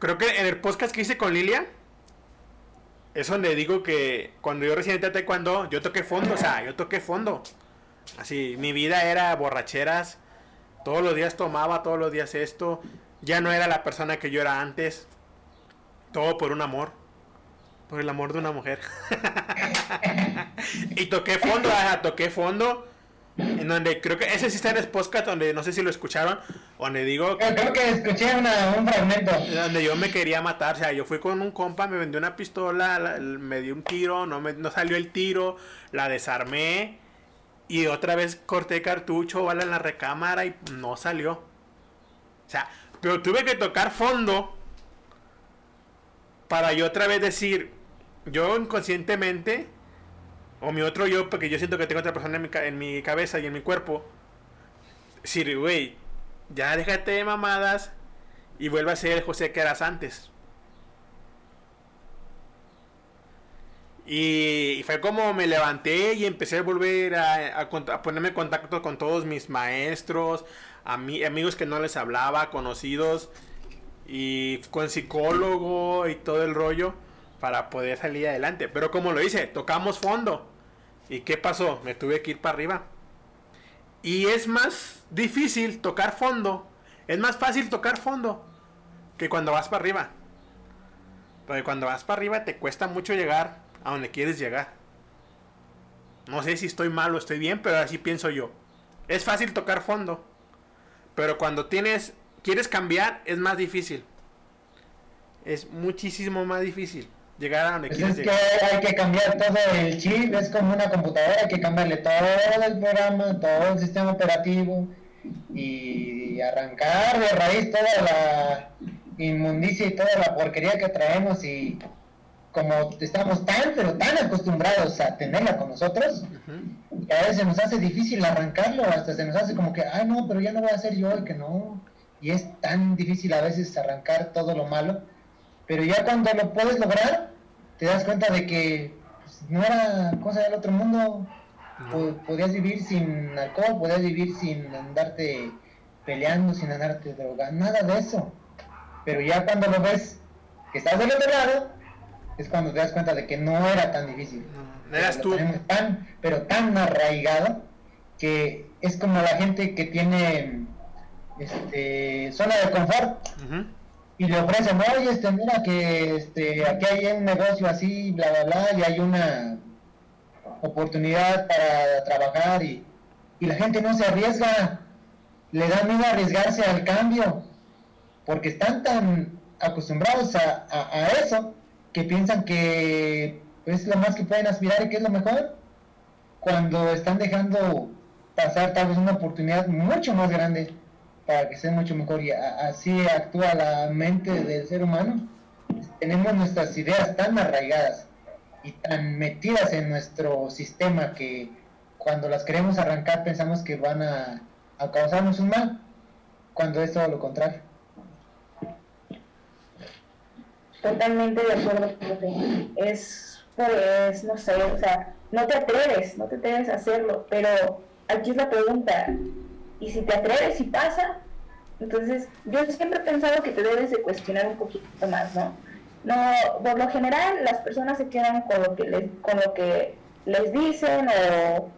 Creo que en el podcast que hice con Lilia, es donde digo que cuando yo recién entré cuando yo toqué fondo, o sea, yo toqué fondo. Así, mi vida era borracheras, todos los días tomaba, todos los días esto, ya no era la persona que yo era antes, todo por un amor, por el amor de una mujer. y toqué fondo, toqué fondo en donde creo que ese sí está en el podcast donde no sé si lo escucharon, donde digo creo que escuché un fragmento donde yo me quería matar, o sea, yo fui con un compa, me vendió una pistola, me dio un tiro, no me no salió el tiro, la desarmé y otra vez corté cartucho, vale en la recámara y no salió. O sea, pero tuve que tocar fondo para yo otra vez decir, yo inconscientemente o mi otro yo, porque yo siento que tengo otra persona en mi, en mi cabeza y en mi cuerpo. Decir, güey, ya déjate de mamadas y vuelve a ser el José que eras antes. Y, fue como me levanté y empecé a volver a, a, ponerme en contacto con todos mis maestros, amigos que no les hablaba, conocidos, y con psicólogo y todo el rollo para poder salir adelante. Pero como lo hice, tocamos fondo. ¿Y qué pasó? Me tuve que ir para arriba. Y es más difícil tocar fondo. Es más fácil tocar fondo que cuando vas para arriba. Porque cuando vas para arriba te cuesta mucho llegar a donde quieres llegar. No sé si estoy mal o estoy bien, pero así pienso yo. Es fácil tocar fondo. Pero cuando tienes quieres cambiar es más difícil. Es muchísimo más difícil llegar a donde pues quieres es que hay que cambiar todo el chip, es como una computadora, hay que cambiarle todo el programa, todo el sistema operativo y arrancar de raíz toda la inmundicia y toda la porquería que traemos y como estamos tan pero tan acostumbrados a tenerla con nosotros, que a veces se nos hace difícil arrancarlo, hasta se nos hace como que, ay no, pero ya no voy a ser yo y que no, y es tan difícil a veces arrancar todo lo malo pero ya cuando lo puedes lograr, te das cuenta de que pues, no era cosa del otro mundo. Podías vivir sin alcohol, podías vivir sin andarte peleando, sin andarte drogando, nada de eso. Pero ya cuando lo ves que estás del otro lado, es cuando te das cuenta de que no era tan difícil. No, eras tú. Tan, pero tan arraigado que es como la gente que tiene este, zona de confort. Y le ofrecen, oye, este, mira que este, aquí hay un negocio así, bla, bla, bla, y hay una oportunidad para trabajar y, la gente no se arriesga, le da miedo arriesgarse al cambio, porque están tan acostumbrados a, a, eso que piensan que es lo más que pueden aspirar y que es lo mejor, cuando están dejando pasar tal vez una oportunidad mucho más grande para que sea mucho mejor y así actúa la mente del ser humano. Tenemos nuestras ideas tan arraigadas y tan metidas en nuestro sistema que cuando las queremos arrancar pensamos que van a, causarnos un mal, cuando es todo lo contrario. Totalmente de acuerdo, Es, pues, no sé, o sea, no te atreves, no te atreves a hacerlo, pero aquí es la pregunta, y si te atreves y pasa, entonces yo siempre he pensado que te debes de cuestionar un poquito más, ¿no? No, por lo general las personas se quedan con lo que les, con lo que les dicen o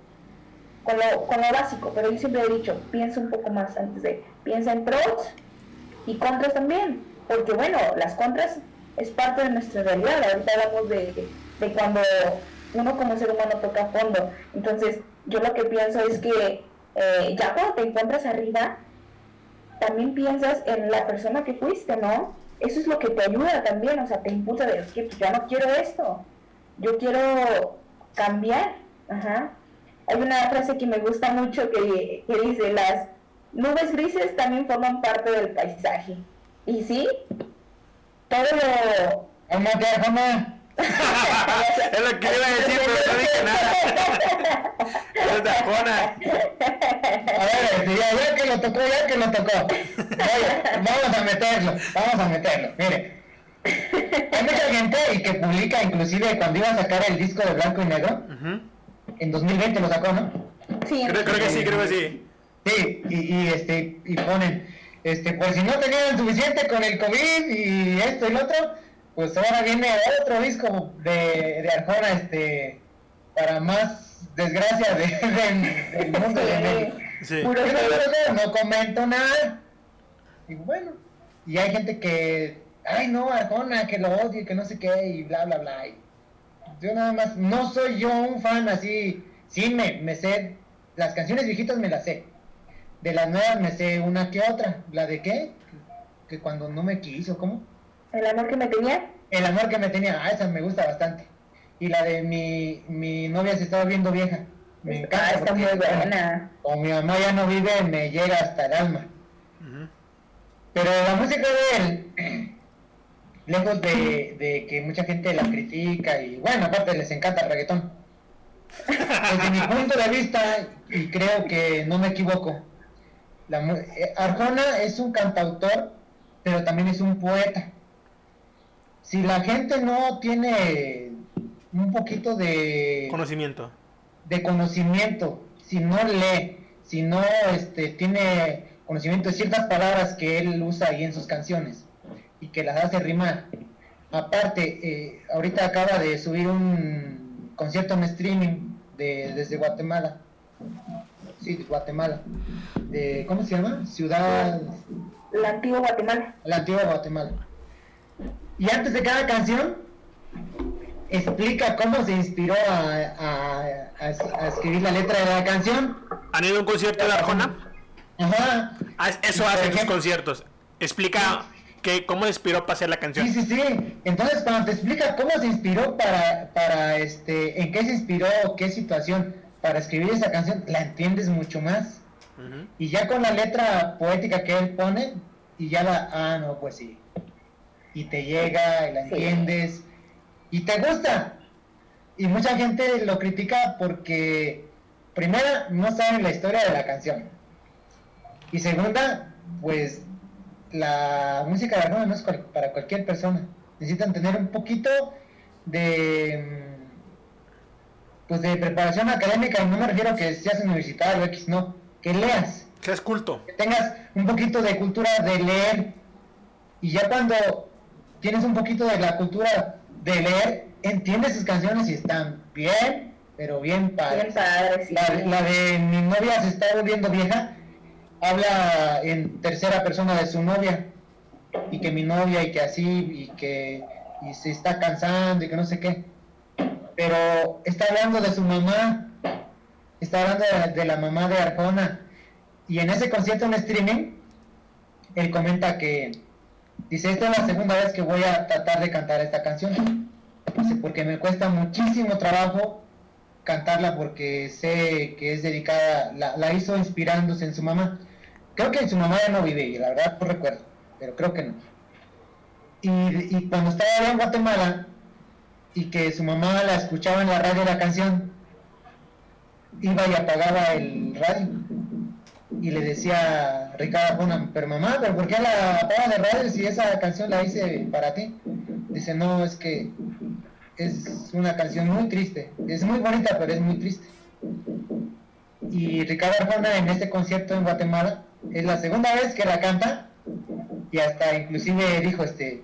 con lo, con lo básico, pero yo siempre he dicho, piensa un poco más antes de, piensa en pros y contras también, porque bueno, las contras es parte de nuestra realidad, ahorita hablamos de, de cuando uno como ser humano toca fondo, entonces yo lo que pienso es que eh, ya cuando te encuentras arriba, también piensas en la persona que fuiste, ¿no? Eso es lo que te ayuda también, o sea, te impulsa de, que pues ya no quiero esto, yo quiero cambiar. Ajá. Hay una frase que me gusta mucho que, que dice, las nubes grises también forman parte del paisaje. Y sí, todo lo, Amate Arjona. Es lo que iba a decir, pero no dije nada. es de Arjona. A ver, ya, ya que lo tocó, ya que lo tocó. Oye, vamos a meterlo, vamos a meterlo. Mire, hay mucha gente y que publica, inclusive cuando iba a sacar el disco de blanco y negro, en 2020 lo sacó, ¿no? Sí, Creo, creo que sí, creo que sí. Sí, y, y, este, y ponen, este, pues si no tenían suficiente con el COVID y esto y lo otro, pues ahora viene otro disco de, de Arjona, este, para más desgracia de, de- del mundo de México. Sí. Puro no, comento nada. Y bueno, y hay gente que, ay no, Arjona, que lo odio y que no sé qué, y bla, bla, bla. y yo nada más, no soy yo un fan así, sí me, me sé, las canciones viejitas me las sé. De las nuevas me sé una que otra. ¿La de qué? Que cuando no me quiso, ¿cómo? El amor que me tenía. El amor que me tenía, ah, esa me gusta bastante. Y la de mi, mi novia se estaba viendo vieja. Me encanta. Ah, está muy buena. Como mi mamá ya no vive, me llega hasta el alma. Pero la música de él, lejos de, de que mucha gente la critica y bueno, aparte les encanta el reggaetón. Desde mi punto de vista, y creo que no me equivoco, la eh, Arjona es un cantautor, pero también es un poeta. Si la gente no tiene un poquito de Conocimiento. de conocimiento, si no lee, si no este, tiene conocimiento de ciertas palabras que él usa ahí en sus canciones y que las hace rimar. Aparte, eh, ahorita acaba de subir un concierto en streaming de, desde Guatemala. Sí, de Guatemala. De, ¿Cómo se llama? Ciudad... La antigua Guatemala. La antigua Guatemala. Y antes de cada canción, explica cómo se inspiró a, a- a- a escribir la letra de la canción. ¿Han ido a un concierto de Arjona? Ajá. Ah, eso Por hace en sus ejemplo- conciertos. Explica que, cómo le inspiró para hacer la canción. Sí, sí, sí. Entonces, cuando te explica cómo se inspiró para, para este, en qué se inspiró, qué situación para escribir esa canción, la entiendes mucho más. Y ya con la letra poética que él pone, y ya la, ah, no, pues sí. Y te llega, y la Sí. entiendes, y te gusta. Y mucha gente lo critica porque, primera, no saben la historia de la canción. Y segunda, pues la música de Arjona no es cual- para cualquier persona. Necesitan tener un poquito de mm, pues de preparación académica, y no me refiero a que seas universitario X, no, que leas, Que es culto. que tengas un poquito de cultura de leer, y ya cuando tienes un poquito de la cultura de leer, entiendes sus canciones y están bien, pero bien padres. Bien padre, sí. La, la de mi novia se está volviendo vieja, habla en tercera persona de su novia, y que mi novia, y que así, y que y se está cansando, y que no sé qué. Pero está hablando de su mamá, está hablando de, de la mamá de Arjona, y en ese concierto en streaming, él comenta que, dice, esta es la segunda vez que voy a tratar de cantar esta canción, porque me cuesta muchísimo trabajo cantarla porque sé que es dedicada, la, hizo inspirándose en su mamá. Creo que su mamá ya no vive, y la verdad no recuerdo, pero creo que no. Y, y cuando estaba allá en Guatemala y que su mamá la escuchaba en la radio la canción, iba y apagaba el radio y le decía Ricardo Arjona, pero mamá, ¿pero por qué la apagas de radio si esa canción la hice para ti? Dice, no, es que es una canción muy triste. Es muy bonita, pero es muy triste. Y Ricardo Arjona en este concierto en Guatemala es la segunda vez que la canta y hasta inclusive dijo este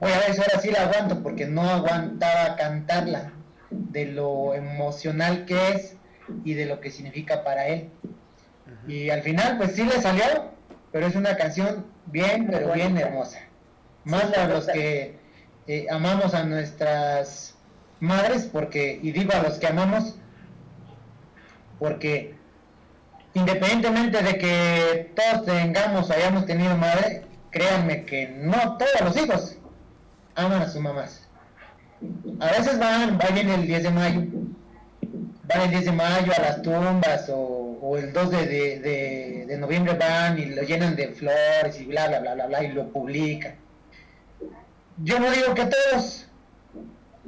voy a ver si ahora sí la aguanto porque no aguantaba cantarla de lo emocional que es y de lo que significa para él. Y al final pues sí le salió, pero es una canción bien, pero bien hermosa. Más Sí, para los que eh, amamos a nuestras madres, porque, y digo a los que amamos, porque independientemente de que todos tengamos o hayamos tenido madre, créanme que no todos los hijos aman a sus mamás. A veces van, vayan el 10 de mayo, van el 10 de mayo a las tumbas o, o el 2 de, de- de- noviembre van y lo llenan de flores y bla, bla, bla, bla, bla, y lo publican. yo no digo que todos,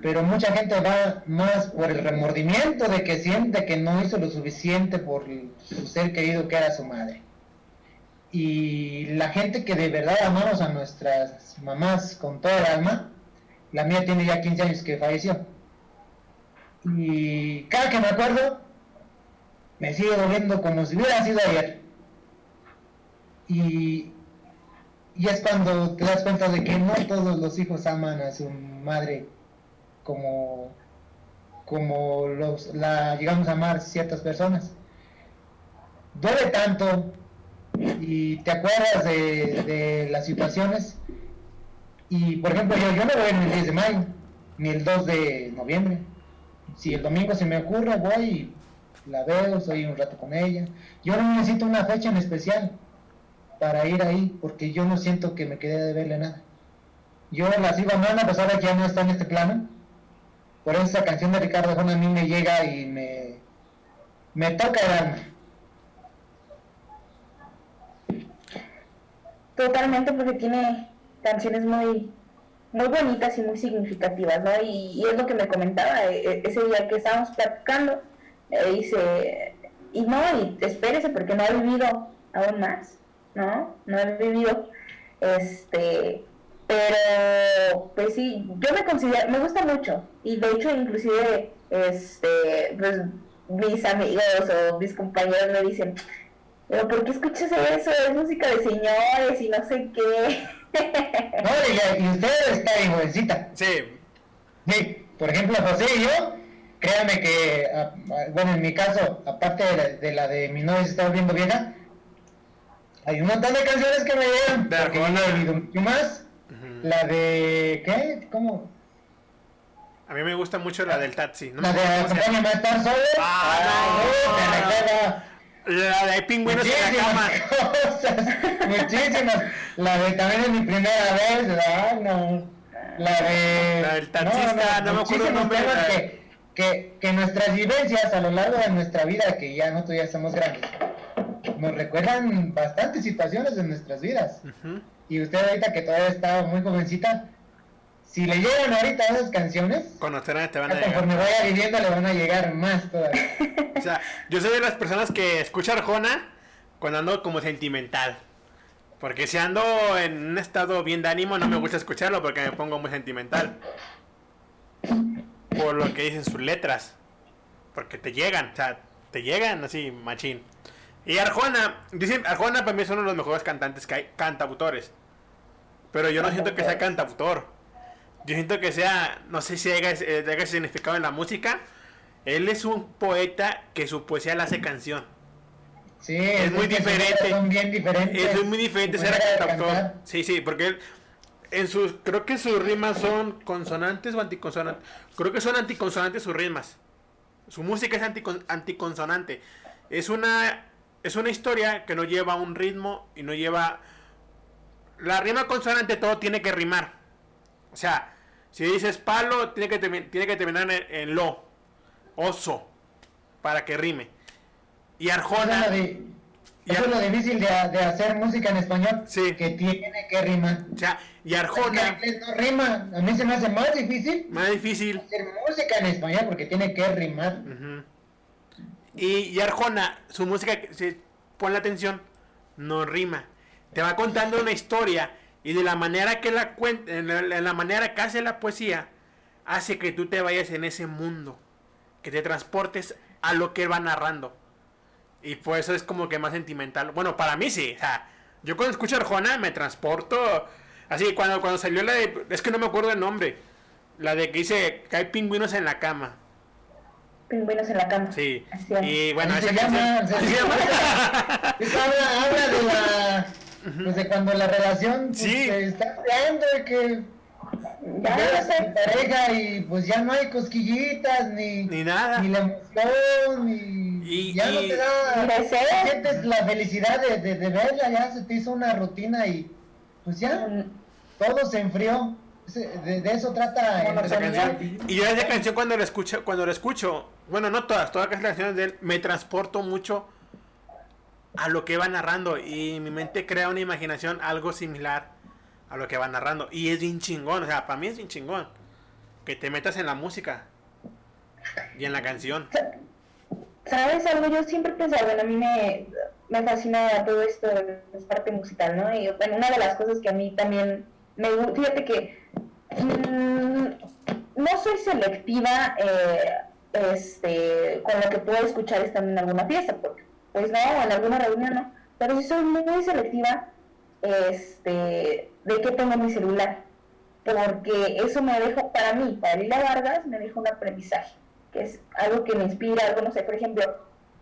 pero mucha gente va más por el remordimiento de que siente que no hizo lo suficiente por su ser querido que era su madre. Y la gente que de verdad amamos a nuestras mamás con toda el alma, la mía tiene ya 15 años que falleció. Y cada que me acuerdo, me sigue doliendo como si hubiera sido ayer. Y, y es cuando te das cuenta de que no todos los hijos aman a su madre como, como los, la llegamos a amar ciertas personas. Duele tanto y te acuerdas de, de las situaciones. Y por ejemplo, yo, yo no voy el 10 de mayo, ni el 2 de noviembre. Si el domingo se me ocurre, voy y la veo, soy un rato con ella. Yo no necesito una fecha en especial para ir ahí, porque yo no siento que me quede de verle nada. Yo la sigo amando a pesar de que ya no está en este plano. Por eso esa canción de Ricardo Juan a mí me llega y me, me toca el alma. Totalmente porque tiene canciones muy muy bonitas y muy significativas, ¿no? Y, es lo que me comentaba e, e, ese día que estábamos platicando, eh, dice, y no, y espérese porque no ha vivido aún más, ¿no? No ha vivido, este, pero, pues sí, yo me considero, me gusta mucho, y de hecho inclusive, este, pues mis amigos o mis compañeros me dicen, pero ¿por qué escuchas eso? Es música de señores y no sé qué. no, y, y usted está bien jovencita. Sí. Sí, por ejemplo, José y yo, créanme que, bueno, en mi caso, aparte de la de, mi novia se está volviendo vieja, hay un montón de canciones que me llegan, vivido mucho más. La de, ¿qué? ¿Cómo? A mí me gusta mucho la del taxi. ¿no? La de Acompáñame a estar solo. Ah, no, la de pingüinos en la cama. muchísimas. La de también es mi primera vez, ¿verdad? No. La de. La del taxista, no, me acuerdo el nombre. Que, que, que, nuestras vivencias a lo largo de nuestra vida, que ya nosotros ya somos grandes, nos recuerdan bastantes situaciones de nuestras vidas. Y usted ahorita que todavía está muy jovencita, si le llegan ahorita esas canciones, conocerán, te van a llegar. Conforme vaya viviendo le van a llegar más todavía. o sea, yo soy de las personas que escucha Arjona cuando ando como sentimental. Porque si ando en un estado bien de ánimo, no me gusta escucharlo porque me pongo muy sentimental. Por lo que dicen sus letras. Porque te llegan, o sea, te llegan así, machín. Y Arjona, dicen, Arjona para mí es uno de los mejores cantantes que hay, cantautores. Pero yo no siento que sea cantautor yo siento que sea, no sé si haya, eh, haya significado en la música. Él es un poeta que su poesía la hace canción. Sí, es, muy diferente. Son bien diferentes. Es muy diferente ser cantautor. Sí, sí, porque él, en sus, creo que sus rimas son consonantes o anticonsonantes. Creo que son anticonsonantes sus rimas. Su música es anticonsonante. Es una, es una historia que no lleva un ritmo y no lleva... La rima consonante todo tiene que rimar. O sea, si dices palo, tiene que, tiene que terminar en, lo. Oso. Para que rime. Y Arjona. Eso es lo, difícil de, hacer música en español. Sí. Que tiene que rimar. O sea, y Arjona. no rima. A mí se me hace más difícil. Más difícil. Hacer música en español porque tiene que rimar. y, y, Arjona, su música, si pon la atención, no rima. Te va contando una historia y de la manera que la cuenta, en la, manera que hace la poesía, hace que tú te vayas en ese mundo, que te transportes a lo que va narrando. Y por eso es como que más sentimental. Bueno, para mí sí. O sea, yo cuando escucho Arjona me transporto. Así, cuando, cuando salió la de. Es que no me acuerdo el nombre. La de que dice que hay pingüinos en la cama. Pingüinos en la cama. Sí. y bueno, esa llama, habla de la pues de cuando la relación pues, se está creando de que ya se pareja y pues ya no hay cosquillitas ni, ni nada ni la emoción ni y, ya no te da sientes la felicidad de, de, verla ya se te hizo una rutina y pues ya mm. todo se enfrió de, eso trata esa canción. y yo esa canción cuando la escucho cuando la escucho bueno no todas todas las canciones de él me transporto mucho a lo que va narrando y mi mente crea una imaginación algo similar a lo que va narrando. Y es bien chingón, o sea, para mí es bien chingón. Que te metas en la música y en la canción. ¿Sabes algo? Yo siempre he pensado, bueno, a mí me, me fascina todo esto, es parte musical, ¿no? Y una de las cosas que a mí también me gusta, fíjate que mm, no soy selectiva eh, este, con lo que puedo escuchar estando en alguna fiesta, porque, pues no, en alguna reunión no, pero sí soy muy, selectiva este, de qué tengo en mi celular, porque eso me dejo, para mí, para Lila Vargas, me deja un aprendizaje, que es algo que me inspira, algo, no sé, por ejemplo,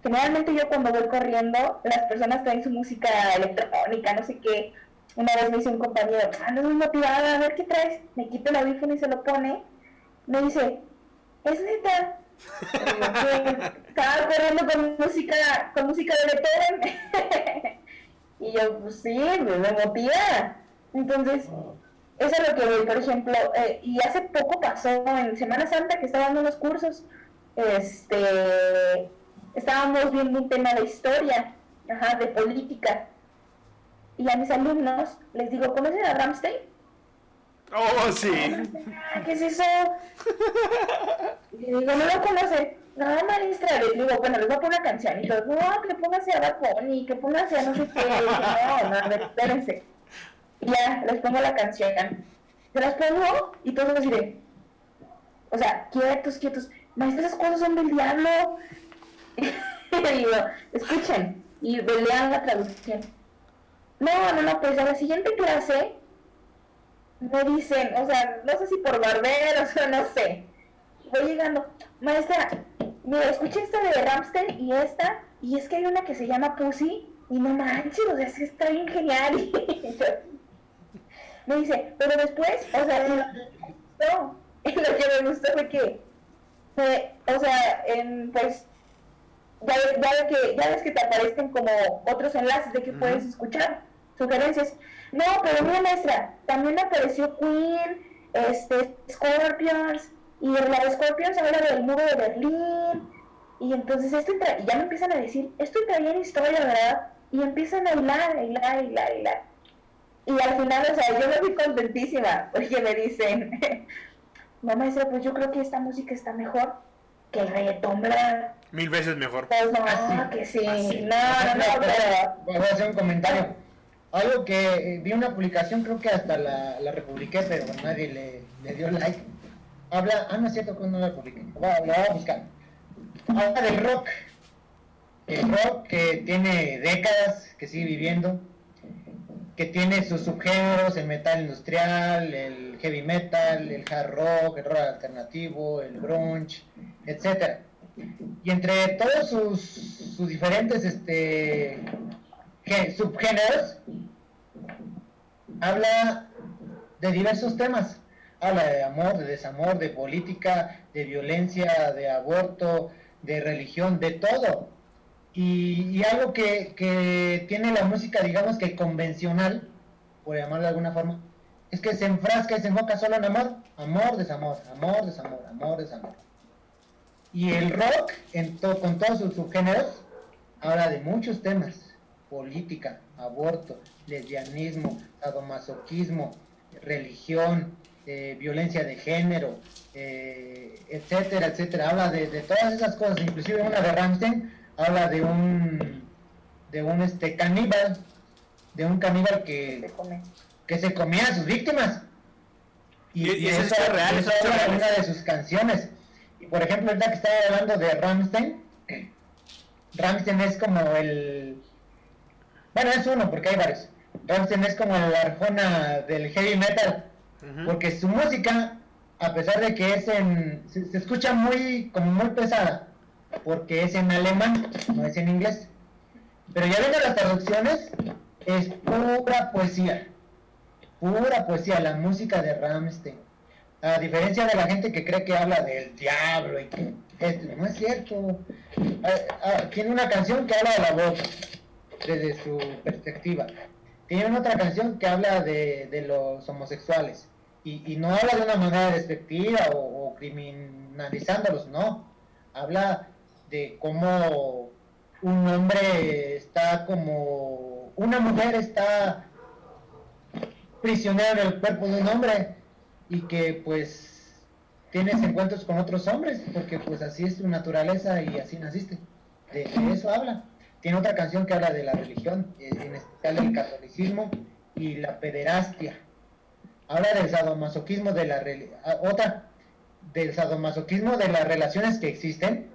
generalmente yo cuando voy corriendo, las personas traen su música electrónica, no sé qué, una vez me dice un compañero, ah, muy motivada, a ver qué traes, me quito el audífono y se lo pone, me dice, es neta, estaba corriendo con música, con música de Beethoven. y yo, pues sí, me, motiva. Entonces, eso es lo que voy, por ejemplo, eh, y hace poco pasó en Semana Santa que estaba dando unos cursos, este, estábamos viendo un tema de historia, ajá, de política, y a mis alumnos les digo, ¿conocen a Ramstein? Oh, sí. ¿Qué es eso? Y digo, no lo conoce. No, maestra, le digo, bueno, les voy a poner una canción. Y yo, no, que póngase a Bad Bunny, que póngase a no sé qué. no, no, a ver, espérense. Y ya, les pongo la canción. Se las pongo y todos así de, o sea, quietos, quietos. Maestra, esas cosas son del diablo. y digo, escuchen, y lean la traducción. No, no, no, pues a la siguiente clase me dicen, o sea, no sé si por barberos o no sé. Voy llegando, maestra, mira, escuché esta de Ramstein y esta, y es que hay una que se llama Pussy, y no manches, o sea, es que está bien genial. me dice, pero después, o sea, no, lo que me gustó fue que, o sea, en, pues, ya, ya, que, ya ves que te aparecen como otros enlaces de que puedes escuchar sugerencias. No, pero mira maestra, también apareció Queen, este, Scorpions, y la de Scorpions habla del muro de Berlín, y entonces esto entra, y ya me empiezan a decir, esto entraría en historia, ¿verdad? Y empiezan a hilar, a hilar, a hilar, a hilar. Y al final, o sea, yo me fui contentísima, porque me dicen, no maestra, pues yo creo que esta música está mejor que el reggaetón, ¿verdad? Mil veces mejor. Pues no, ah, que sí, no, no, no, pero... Voy a hacer un comentario algo que eh, vi una publicación, creo que hasta la, la republiqué, pero nadie le, le, dio like. Habla, ah, no es cierto que no la publiqué, la voy a buscar. Habla del rock. El rock que tiene décadas, que sigue viviendo, que tiene sus subgéneros, el metal industrial, el heavy metal, el hard rock, el rock alternativo, el grunge, etcétera. Y entre todos sus, sus diferentes este, subgéneros, habla de diversos temas. Habla de amor, de desamor, de política, de violencia, de aborto, de religión, de todo. Y, algo que, tiene la música, digamos que convencional, por llamarlo de alguna forma, es que se enfrasca y se enfoca solo en amor, amor, desamor, amor, desamor, amor, desamor. Y el rock, en con todos sus subgéneros, habla de muchos temas política, aborto, lesbianismo, sadomasoquismo, religión, eh, violencia de género, eh, etcétera, etcétera. Habla de, todas esas cosas, inclusive una de Ramstein habla de un de un este caníbal, de un caníbal que, que se comía a sus víctimas. Y, eso, es real, eso es una de sus canciones. Y por ejemplo, ahorita que estaba hablando de Ramstein, Ramstein es como el bueno, es uno, porque hay varios. Ramstein es como la arjona del heavy metal, porque su música, a pesar de que es en. Se, escucha muy, como muy pesada, porque es en alemán, no es en inglés. Pero ya ven las traducciones, es pura poesía. Pura poesía, la música de Ramstein. A diferencia de la gente que cree que habla del diablo y que. no es cierto. Ah, ah, tiene una canción que habla de la voz desde su perspectiva. Tienen otra canción que habla de, los homosexuales y, no habla de una manera despectiva o, criminalizándolos, no. Habla de cómo un hombre está como una mujer está prisionero en el cuerpo de un hombre y que pues tienes encuentros con otros hombres, porque pues así es tu naturaleza y así naciste. De, eso habla. Tiene otra canción que habla de la religión, en especial del catolicismo y la pederastia. Habla del sadomasoquismo de la ah, otra del sadomasoquismo de las relaciones que existen,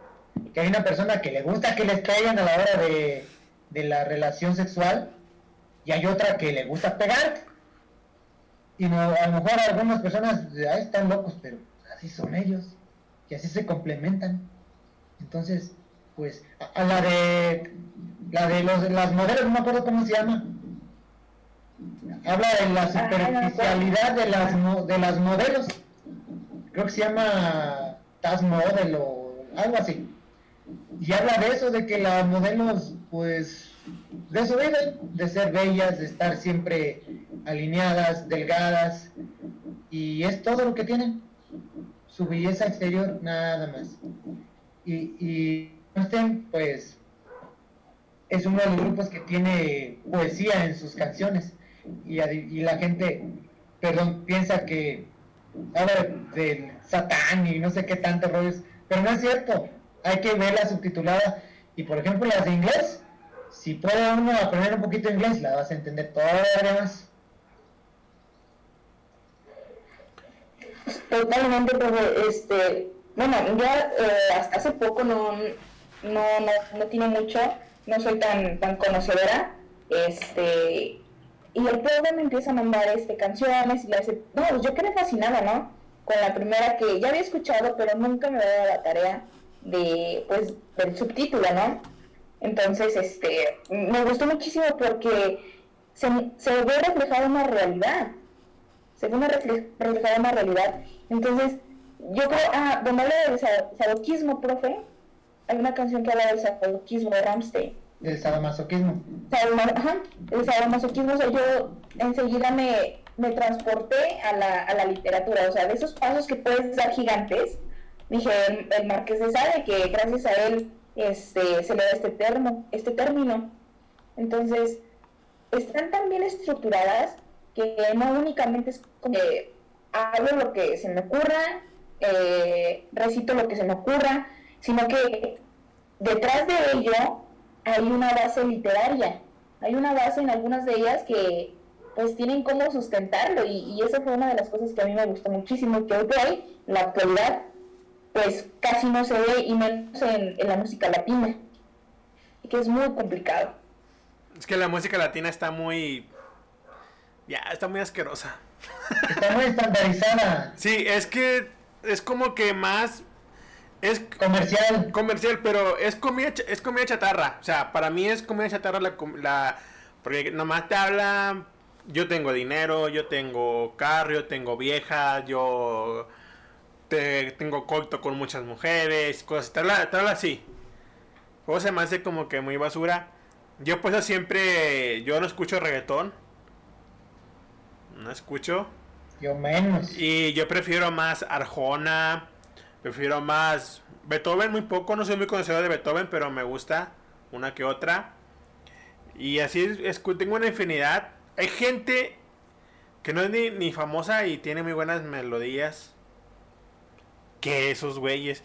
que hay una persona que le gusta que les caigan a la hora de, de la relación sexual y hay otra que le gusta pegar. Y no, a lo mejor algunas personas están locos, pero así son ellos y así se complementan. Entonces, pues, a, la de la de los, las modelos, no me acuerdo cómo se llama. Habla de la superficialidad de las, de las modelos. Creo que se llama Tas Model o algo así. Y habla de eso, de que las modelos, pues, de eso viven, de ser bellas, de estar siempre alineadas, delgadas, y es todo lo que tienen, su belleza exterior, nada más. Y, y pues, es uno de los grupos que tiene poesía en sus canciones, y, y la gente, perdón, piensa que habla del satán y no sé qué tantos rollos, pero no es cierto, hay que verla subtitulada, y por ejemplo las de inglés, si puede uno aprender un poquito de inglés, la vas a entender todavía más. Totalmente, pero este, bueno, ya eh, hasta hace poco no, no, no, tiene mucho, no soy tan, tan conocedora, este, y el pueblo me empieza a mandar este, canciones y le dice, no, pues yo quedé fascinada, ¿no? Con la primera que ya había escuchado, pero nunca me había dado la tarea de, pues, del subtítulo, ¿no? Entonces, este, me gustó muchísimo porque se, se ve reflejada una realidad. Se ve una reflejada una realidad. Entonces, yo creo, ah, donde habla del sadoquismo, profe, hay una canción que habla del sadoquismo de Ramstein. Del sadomasoquismo. Ajá, el sadomasoquismo, o sea, yo enseguida me, me transporté a la, a la literatura, o sea, de esos pasos que puedes dar gigantes, dije, el, Marqués de Sade, que gracias a él este, se le da este, termo, este término. Entonces, están tan bien estructuradas que no únicamente es como que hablo lo que se me ocurra, eh, recito lo que se me ocurra, sino que detrás de ello hay una base literaria, hay una base en algunas de ellas que pues tienen cómo sustentarlo y, y eso fue una de las cosas que a mí me gustó muchísimo, que hoy por hoy, la actualidad, pues casi no se ve y menos en, la música latina, que es muy complicado. Es que la música latina está muy... Ya, está muy asquerosa. Está muy estandarizada. Sí, es que es como que más... Es comercial. Comercial, pero es comida, es comida chatarra. O sea, para mí es comida chatarra la... la porque nomás te habla... Yo tengo dinero, yo tengo carro, yo tengo vieja, yo tengo coito con muchas mujeres, cosas, tal, tal así. O se me hace como que muy basura. Yo pues siempre, yo no escucho reggaetón. No escucho. Yo menos. Y yo prefiero más Arjona, prefiero más Beethoven muy poco, no soy muy conocedor de Beethoven, pero me gusta una que otra. Y así es, tengo una infinidad. Hay gente que no es ni, ni famosa y tiene muy buenas melodías que esos güeyes.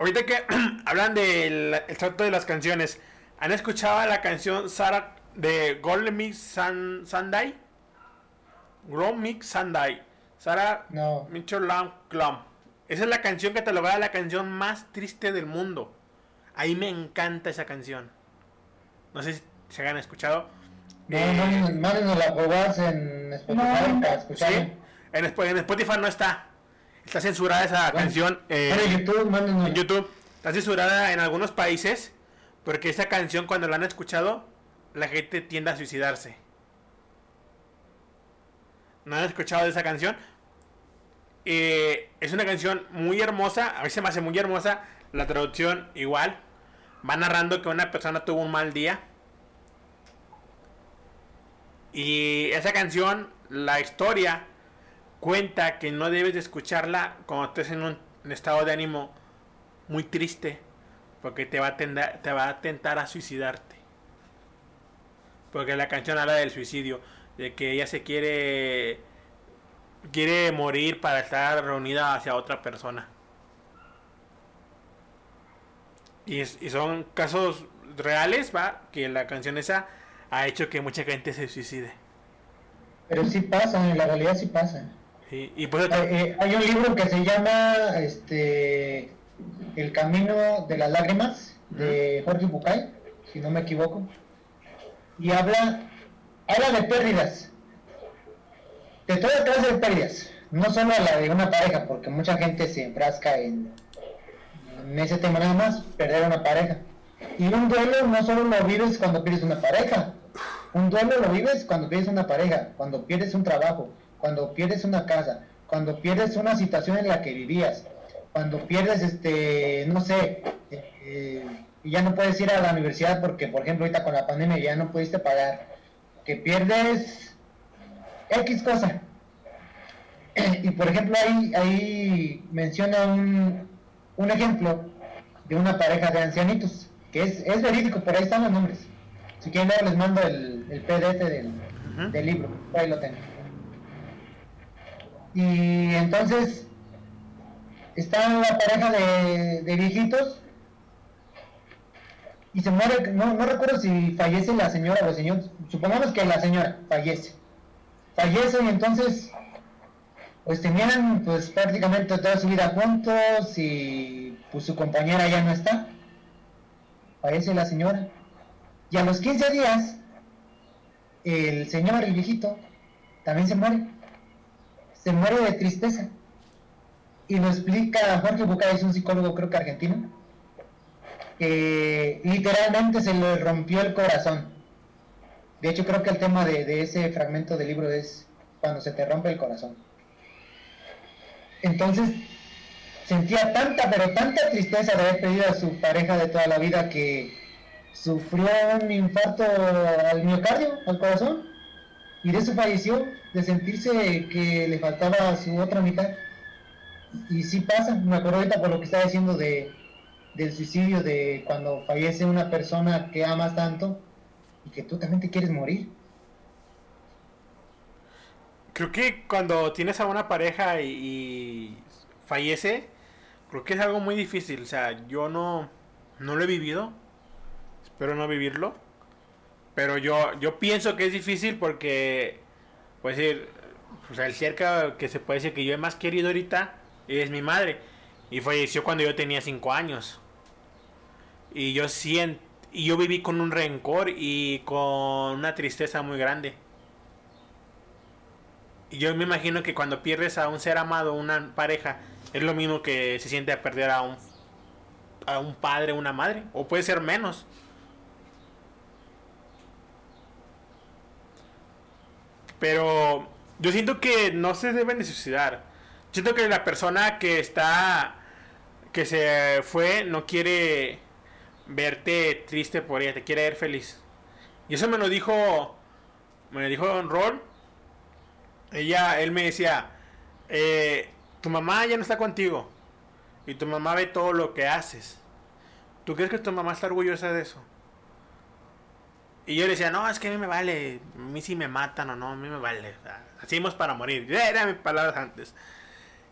Ahorita que hablan del trato de las canciones, ¿han escuchado la canción Sara de Golden Mix Sandai? Mix Sandai. Sara no. Mitchell Clum. Esa es la canción que catalogada la canción más triste del mundo. Ahí me encanta esa canción. No sé si se han escuchado. No, no, no, la probás en Spotify En, en Spotify no está. Está censurada esa canción en YouTube, YouTube. Está censurada en algunos países porque esa canción cuando la han escuchado la gente tiende a suicidarse. ¿No han escuchado de esa canción? Eh, es una canción muy hermosa, a mí se me hace muy hermosa. La traducción igual. Va narrando que una persona tuvo un mal día. Y esa canción, la historia cuenta que no debes de escucharla cuando estés en un estado de ánimo muy triste, porque te va a, te va a tentar a suicidarte. Porque la canción habla del suicidio. de que ella se quiere quiere morir para estar reunida hacia otra persona. Y, y son casos reales, va, que la canción esa ha hecho que mucha gente se suicide. Pero sí pasa, en la realidad sí pasa. Y pues, eh, hay un libro que se llama este El Camino de las Lágrimas de Jorge Bucay, si no me equivoco, y habla, habla de pérdidas, de todas clases de pérdidas, no solo la de una pareja, porque mucha gente se enfrasca en, en ese tema nada más, perder una pareja. Y un duelo no solo lo vives cuando pierdes una pareja, un duelo lo vives cuando pierdes una pareja, cuando pierdes un trabajo, cuando pierdes una casa, cuando pierdes una situación en la que vivías, cuando pierdes, este, no sé, eh, y ya no puedes ir a la universidad porque, por ejemplo, ahorita con la pandemia ya no pudiste pagar, que pierdes X cosa. Y por ejemplo, ahí, ahí menciona un, un ejemplo de una pareja de ancianitos, que es, es verídico, por ahí están los nombres. Si quieren les mando el, el PDF del, del libro, ahí lo tengo. Y entonces está la pareja de, de viejitos y se muere, no, no recuerdo si fallece la señora o el señor, supongamos que la señora fallece. Fallece y entonces pues tenían pues prácticamente toda su vida juntos y pues su compañera ya no está. Fallece la señora. Y a los 15 días, el señor, el viejito, también se muere. Se muere de tristeza. Y lo explica Jorge Bucay, es un psicólogo creo que argentino, que literalmente se le rompió el corazón. De hecho creo que el tema de, de ese fragmento del libro es cuando se te rompe el corazón. Entonces, sentía tanta, pero tanta tristeza de haber perdido a su pareja de toda la vida que sufrió un infarto al miocardio, al corazón, y de eso falleció, de sentirse que le faltaba su otra mitad. Y sí pasa, me acuerdo ahorita por lo que estaba diciendo de, del suicidio, de cuando fallece una persona que amas tanto y que tú también te quieres morir. Creo que cuando tienes a una pareja y, y fallece, creo que es algo muy difícil. O sea, yo no, no lo he vivido espero no vivirlo. Pero yo, yo pienso que es difícil porque, pues pues el cerca que se puede decir que yo he más querido ahorita es mi madre. Y falleció cuando yo tenía 5 años. Y yo siento, y yo viví con un rencor y con una tristeza muy grande. Y yo me imagino que cuando pierdes a un ser amado, una pareja, es lo mismo que se siente a perder a un, a un padre, una madre. O puede ser menos. Pero yo siento que no se deben de suicidar. Siento que la persona que está, que se fue, no quiere verte triste por ella, te quiere ver feliz. Y eso me lo dijo, me lo dijo Don. Ella, él me decía, eh, tu mamá ya no está contigo. Y tu mamá ve todo lo que haces. ¿Tú crees que tu mamá está orgullosa de eso? Y yo le decía, no, es que a mí me vale, a mí si me matan o no, a mí me vale. hacemos para morir. Era mis palabras antes.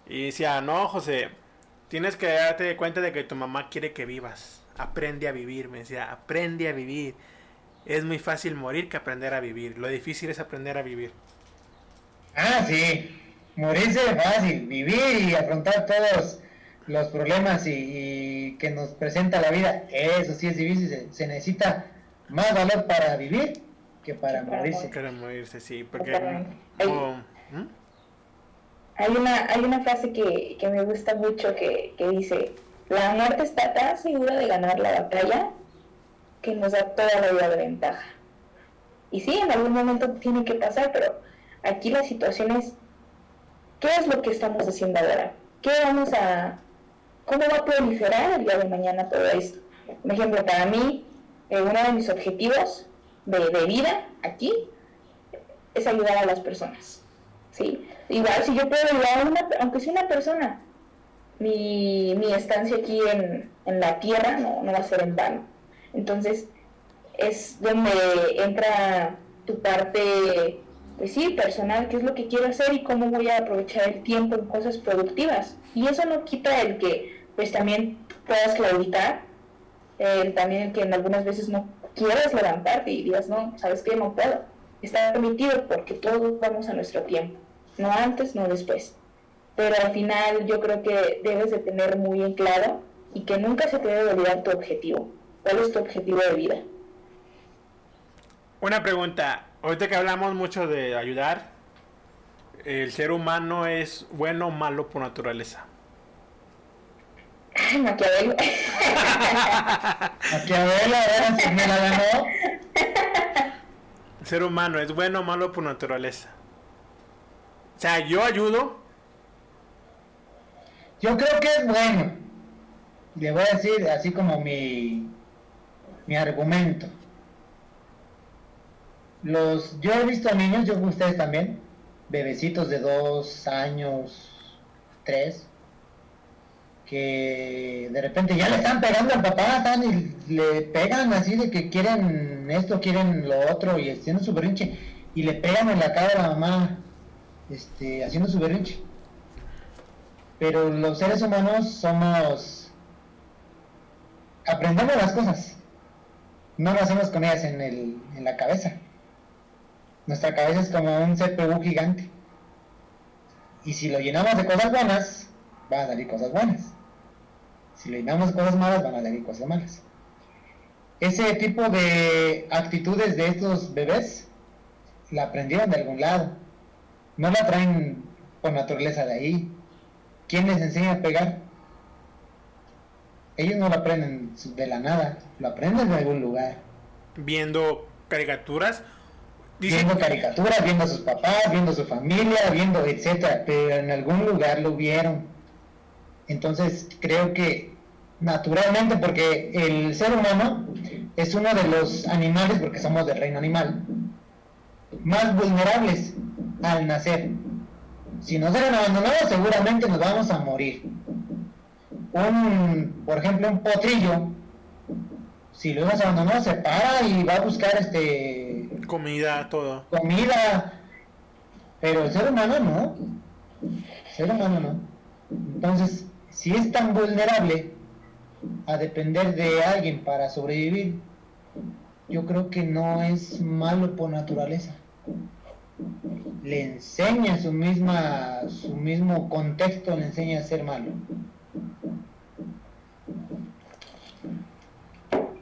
Y decía, no, José, tienes que darte cuenta de que tu mamá quiere que vivas. Aprende a vivir, me decía, aprende a vivir. Es muy fácil morir que aprender a vivir. Lo difícil es aprender a vivir. Ah, sí. Morirse es fácil. Vivir y afrontar todos los problemas y, que nos presenta la vida. Eso sí es difícil. se necesita más valor para vivir que para morirse. Para morirse, sí, porque... ¿Mm? Hay, una, hay una frase que, que me gusta mucho que, que dice, la muerte está tan segura de ganar la batalla que nos da toda la vida de ventaja. Y sí, en algún momento tiene que pasar, pero aquí la situación es, ¿qué es lo que estamos haciendo ahora? ¿Qué vamos a... ¿Cómo va a proliferar el día de mañana todo esto? Por ejemplo, para mí, eh, uno de mis objetivos de, vida aquí es ayudar a las personas. ¿sí? Igual si yo puedo ayudar a una, aunque sea una persona, mi, mi estancia aquí en, en la tierra no, no, va a ser en vano. Entonces es donde entra tu parte pues personal, qué es lo que quiero hacer y cómo voy a aprovechar el tiempo en cosas productivas. Y eso no quita el que pues también puedas claudicar, también el que en algunas veces no quieras levantarte y digas, no, sabes qué, no puedo. Está permitido porque todos vamos a nuestro tiempo, no antes, no después. Pero al final yo creo que debes de tener muy en claro y que nunca se te debe olvidar tu objetivo. ¿Cuál es tu objetivo de vida? Una pregunta, ahorita que hablamos mucho de ayudar, ¿el ser humano es bueno o malo por naturaleza? Ay, Maquiavelo. Maquiavelo, ahora sí me la ganó. Ser humano es bueno o malo por naturaleza. O sea, yo ayudo. Yo creo que es bueno. Le voy a decir así como mi, mi argumento los, yo he visto a niños, yo ustedes también, bebecitos de dos años, tres, que de repente ya le están pegando al papá, están y le pegan así de que quieren esto, quieren lo otro, y haciendo su berrinche, y le pegan en la cara a la mamá, este, haciendo su berrinche. Pero los seres humanos somos, aprendemos las cosas, no hacemos con ellas en, el, en la cabeza. Nuestra cabeza es como un CPU gigante. Y si lo llenamos de cosas buenas, van a salir cosas buenas. Si lo llenamos de cosas malas, van a salir cosas malas. Ese tipo de actitudes de estos bebés la aprendieron de algún lado. No la traen por naturaleza de ahí. ¿Quién les enseña a pegar? Ellos no lo aprenden de la nada, lo aprenden de algún lugar. Viendo caricaturas viendo caricaturas, viendo a sus papás, viendo a su familia, viendo etcétera, pero en algún lugar lo vieron. Entonces creo que naturalmente, porque el ser humano es uno de los animales, porque somos del reino animal, más vulnerables al nacer. Si nos dejan abandonados, seguramente nos vamos a morir. Un, por ejemplo, un potrillo, si lo hemos abandonado, se para y va a buscar este Comida, todo. Comida. Pero el ser humano no. El ser humano no. Entonces, si es tan vulnerable a depender de alguien para sobrevivir, yo creo que no es malo por naturaleza. Le enseña su misma, su mismo contexto, le enseña a ser malo.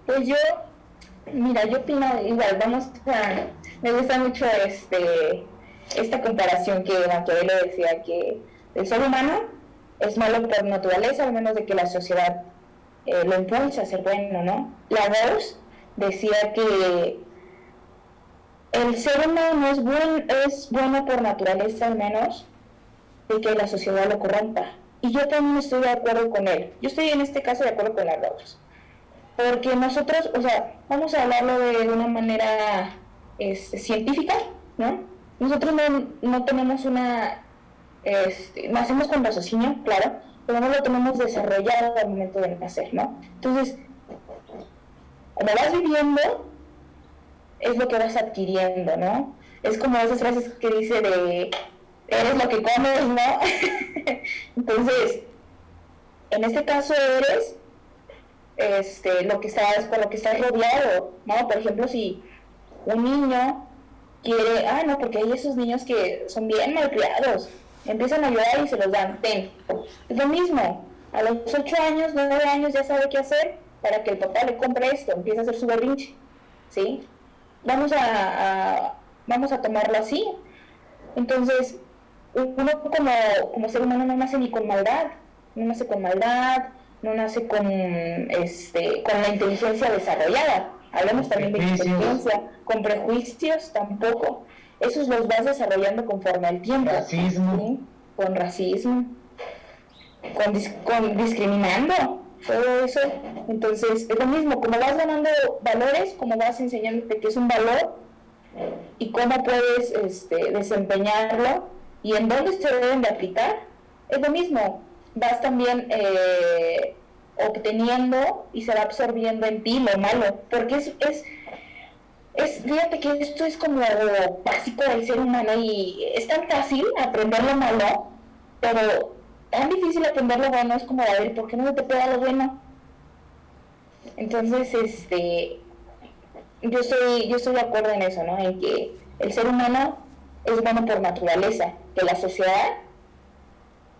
Pues yo Mira, yo opino igual, vamos a, me gusta mucho este esta comparación que Maquiavelo decía que el ser humano es malo por naturaleza, al menos de que la sociedad eh, lo impulse a ser bueno, ¿no? La voz decía que el ser humano es, buen, es bueno por naturaleza, al menos de que la sociedad lo corrompa. Y yo también estoy de acuerdo con él. Yo estoy en este caso de acuerdo con la voz porque nosotros, o sea, vamos a hablarlo de una manera este, científica, ¿no? Nosotros no, tenemos una, este, nacemos con raciocinio, claro, pero no lo tenemos desarrollado al momento de nacer, ¿no? Entonces, como vas viviendo, es lo que vas adquiriendo, ¿no? Es como esas frases que dice de, eres lo que comes, ¿no? Entonces, en este caso eres este, lo que estás, con lo que estás rodeado, ¿no? Por ejemplo, si un niño quiere, ah, no, porque hay esos niños que son bien malcriados, empiezan a llorar y se los dan, ven, es lo mismo, a los 8 años, 9 años ya sabe qué hacer para que el papá le compre esto, empieza a hacer su berrinche, ¿sí? Vamos a, vamos a tomarlo así. Entonces, uno como, como ser humano no nace ni con maldad, no nace con maldad, no nace con, este, con la inteligencia desarrollada. Hablamos también de inteligencia, con prejuicios tampoco. Esos los vas desarrollando conforme al tiempo. Racismo. Con racismo, con, con discriminando, todo eso. Entonces, es lo mismo, como vas ganando valores, como vas enseñándote que es un valor y cómo puedes este, desempeñarlo y en dónde se deben de aplicar, es lo mismo vas también eh, obteniendo y se va absorbiendo en ti lo malo, porque es, es es, fíjate que esto es como básico del ser humano y es tan fácil aprender lo malo, pero tan difícil aprender lo bueno es como, a ver, ¿por qué no te puede lo bueno? Entonces, este, yo estoy, yo estoy de acuerdo en eso, ¿no? En que el ser humano es bueno por naturaleza, que la sociedad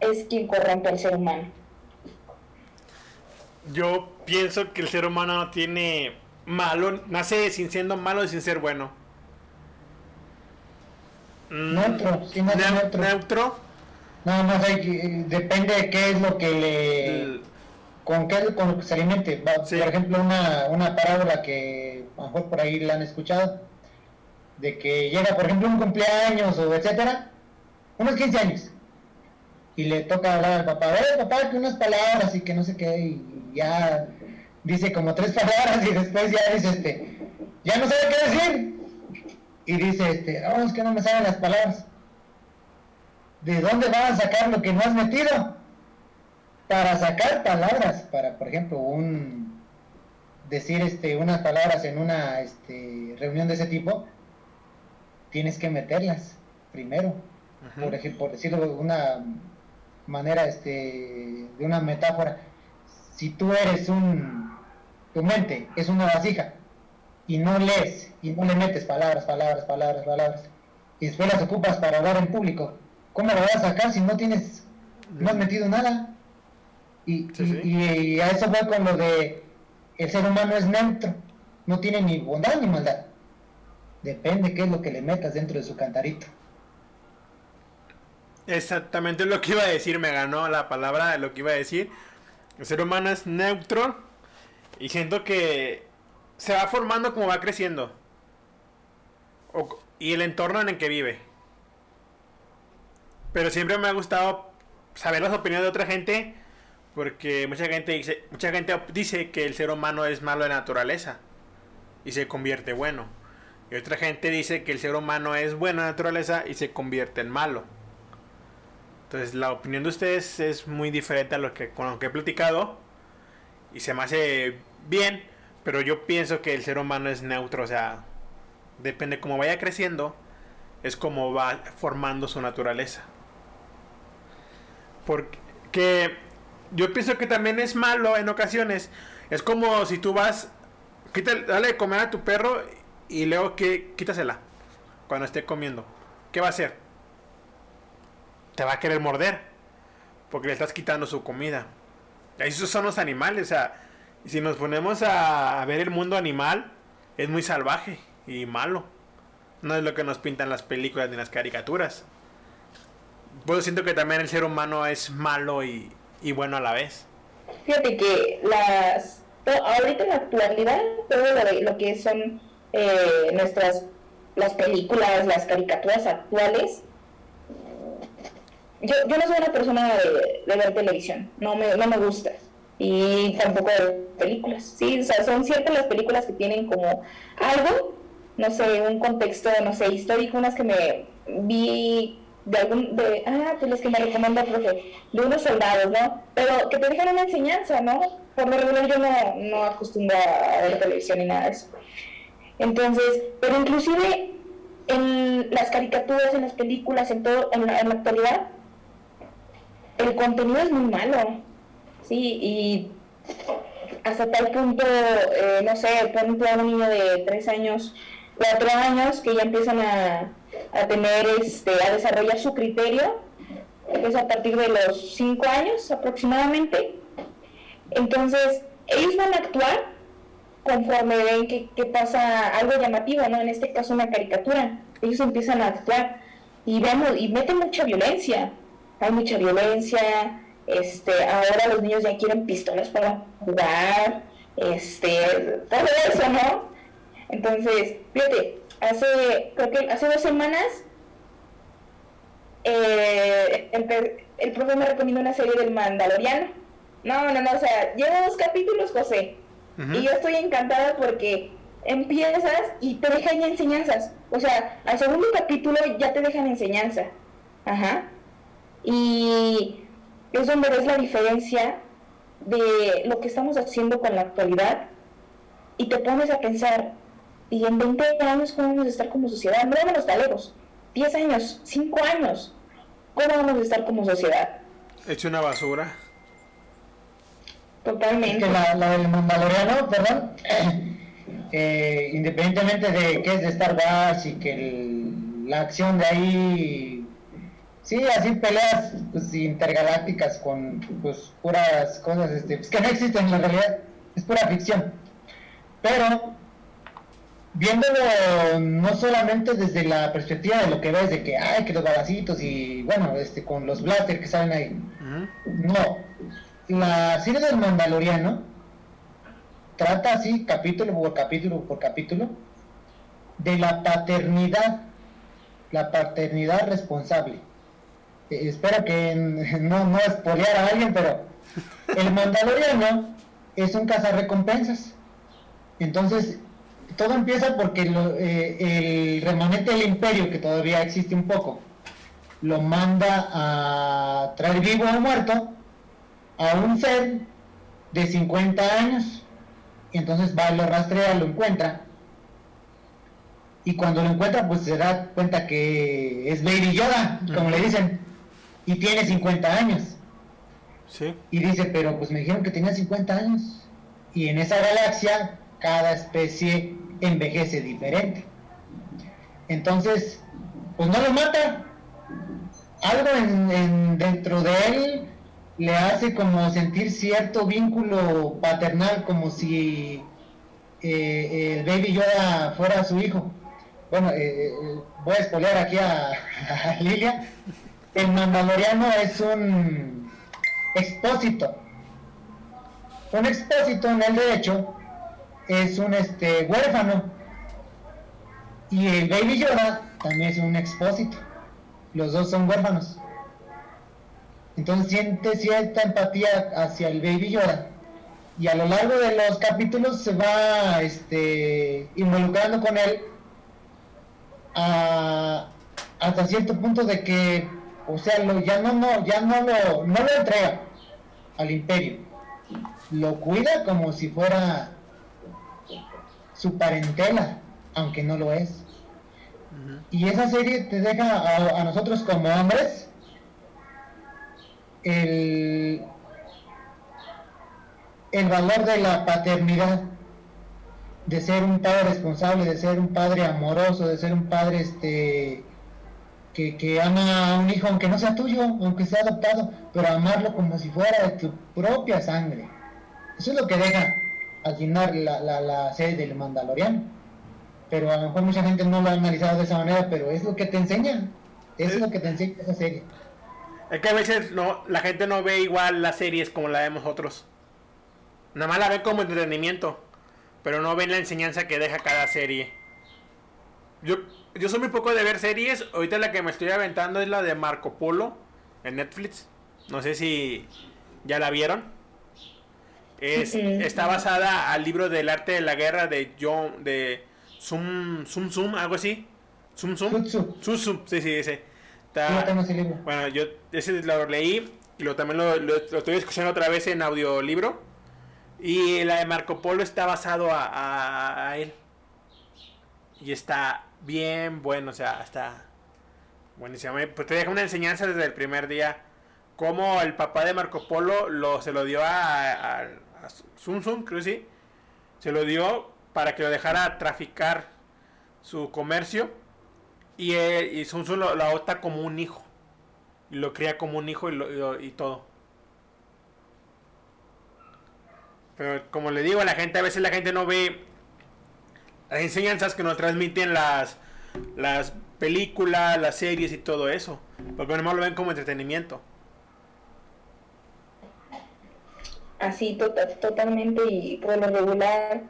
es quien corrompe al ser humano. Yo pienso que el ser humano no tiene malo, nace sin siendo malo y sin ser bueno. Mm, neutro, sí, neutro. neutro. Nada más hay depende de qué es lo que le... con qué con lo que se alimente. Por ejemplo, una, una parábola que a lo mejor por ahí la han escuchado, de que llega, por ejemplo, un cumpleaños o etcétera, unos 15 años, y le toca hablar al papá, eh, papá, que unas palabras y que no sé qué, y ya dice como tres palabras y después ya dice, este, ya no sabe qué decir. Y dice, este, oh, es que no me saben las palabras. ¿De dónde van a sacar lo que no has metido? Para sacar palabras, para, por ejemplo, un decir este, unas palabras en una este, reunión de ese tipo, tienes que meterlas primero. Por ejemplo, por decirlo de una manera, este, de una metáfora, si tú eres un, tu mente es una vasija y no lees y no le metes palabras, palabras, palabras, palabras, y después las ocupas para hablar en público, ¿cómo lo vas a sacar si no tienes, no has metido nada? Y, y, a eso voy con lo de el ser humano es neutro, no tiene ni bondad ni maldad. Depende qué es lo que le metas dentro de su cantarito. Exactamente lo que iba a decir, me ganó la palabra de lo que iba a decir. El ser humano es neutro y siento que se va formando como va creciendo. y el entorno en el que vive. Pero siempre me ha gustado saber las opiniones de otra gente porque mucha gente dice, mucha gente dice que el ser humano es malo de naturaleza y se convierte bueno. Y otra gente dice que el ser humano es bueno de naturaleza y se convierte en malo. Entonces la opinión de ustedes es muy diferente a lo que con lo que he platicado y se me hace bien, pero yo pienso que el ser humano es neutro, o sea, depende cómo vaya creciendo, es como va formando su naturaleza. Porque yo pienso que también es malo en ocasiones. Es como si tú vas, quítale, dale de comer a tu perro y luego que quítasela cuando esté comiendo. ¿Qué va a hacer? Te va a querer morder porque le estás quitando su comida. Esos son los animales, o sea, si nos ponemos a ver el mundo animal, es muy salvaje y malo. No es lo que nos pintan las películas ni las caricaturas. Pues siento que también el ser humano es malo y, bueno a la vez. Fíjate que las ahorita en la actualidad todo lo, que son eh, nuestras las películas, las caricaturas actuales, yo, yo no soy una persona de, ver televisión, no me, no me gusta y tampoco de películas, sí, o sea, son ciertas las películas que tienen como algo, no sé, un contexto, no sé, histórico, unas que me vi de algún, de, ah, de las que me recomienda profe, de unos soldados, ¿no? Pero que te dejan una enseñanza, ¿no? Por lo regular yo no, no acostumbro a ver televisión ni nada de eso. Entonces, pero inclusive en las caricaturas, en las películas, en todo, en la, actualidad, el contenido es muy malo, ¿sí? Y hasta tal punto, eh, no sé, por a un niño de tres años, cuatro años, que ya empiezan a a tener, este, a desarrollar su criterio, es a partir de los 5 años aproximadamente. Entonces, ellos van a actuar conforme ven que, que, pasa algo llamativo, ¿no? En este caso una caricatura. Ellos empiezan a actuar y vemos, y meten mucha violencia. Hay mucha violencia, este, ahora los niños ya quieren pistolas para jugar, este, todo eso, ¿no? Entonces, fíjate, hace, creo que hace dos semanas, eh, el, profe me recomienda una serie del Mandaloriano. No, no, no, o sea, llevo dos capítulos, José. Y yo estoy encantada porque empiezas y te dejan enseñanzas. O sea, al segundo capítulo ya te dejan enseñanza. Ajá. Y es donde ves la diferencia de lo que estamos haciendo con la actualidad y te pones a pensar, Y en 20 años, ¿cómo vamos a estar como sociedad? No vámonos tan lejos. 10 años, 5 años. ¿Cómo vamos a estar como sociedad? Hecho una basura. Totalmente. Es que la, la del Mandaloriano, perdón, eh, independientemente de que es de Star Wars y que el- la acción de ahí, sí, así peleas pues, intergalácticas con pues, puras cosas este, pues, que no existen en la realidad, es pura ficción. Pero viéndolo no solamente desde la perspectiva de lo que ves, de que hay que los balacitos y bueno, este con los blasters que salen ahí, no, la serie del Mandaloriano trata así, capítulo por capítulo por capítulo, de la paternidad, la paternidad responsable. Espero que no, no espolear a alguien, pero el Mandaloriano es un cazarrecompensas. Entonces, todo empieza porque lo- eh, el remanente del imperio, que todavía existe un poco, lo manda a traer vivo o muerto a un ser de 50 años. Y entonces va lo rastrea, lo encuentra. Y cuando lo encuentra, pues se da cuenta que es Baby Yoda, como le dicen. Y tiene 50 años. Sí. Y dice, pero pues me dijeron que tenía 50 años. Y en esa galaxia, cada especie envejece diferente. Entonces, pues no lo mata. Algo en, en- dentro de él le hace como sentir cierto vínculo paternal, como si eh, el Baby Yoda fuera su hijo. Bueno, eh, eh, voy a espolear aquí a, a Lilia. El Mandaloriano es un expósito. Un expósito en el derecho es un este huérfano. Y el Baby Yoda también es un expósito. Los dos son huérfanos. Entonces siente cierta empatía hacia el Baby Yoda. Y a lo largo de los capítulos se va este, involucrando con él hasta cierto punto de que, o sea, lo, ya no, no, ya no lo, no lo entrega al imperio. Lo cuida como si fuera su parentela, aunque no lo es. Y esa serie te deja a, a nosotros como hombres el, el valor de la paternidad, de ser un padre responsable, de ser un padre amoroso, de ser un padre este que, que ama a un hijo aunque no sea tuyo, aunque sea adoptado, pero amarlo como si fuera de tu propia sangre. Eso es lo que deja al final la, la, la serie del Mandaloriano. Pero a lo mejor mucha gente no lo ha analizado de esa manera, pero es lo que te enseña. Es lo que te enseña esa serie. Es que a veces no, la gente no ve igual las series como la vemos nosotros. Nada más la ven como entretenimiento. Pero no ven la enseñanza que deja cada serie. Yo, yo soy muy poco de ver series. Ahorita la que me estoy aventando es la de Marco Polo en Netflix. No sé si ya la vieron. Es, está basada al libro del arte de la guerra de John de Zum Zum Zum, algo así. Zum Zum. Zum Zum, sí, sí, ese. Está- yo tengo bueno, yo ese lo leí y lo, también lo, lo- lo estoy escuchando otra vez en audiolibro. Y la de Marco Polo está basado a, a- a él. Y está bien bueno, o sea, está buenísimo. Eh, Pues te deja una enseñanza desde el primer día. Cómo el papá de Marco Polo lo, se lo dio a, a, Sun Sun, creo que sí. Se lo dio para que lo dejara traficar su comercio. Y, él- y Sun Tzu lo, adopta como un hijo. Y lo cría como un hijo y, lo- y y todo. Pero como le digo a la gente, a veces la gente no ve las enseñanzas que nos transmiten las, las películas, las series y todo eso. Porque nomás lo ven como entretenimiento. así tota- totalmente y por lo regular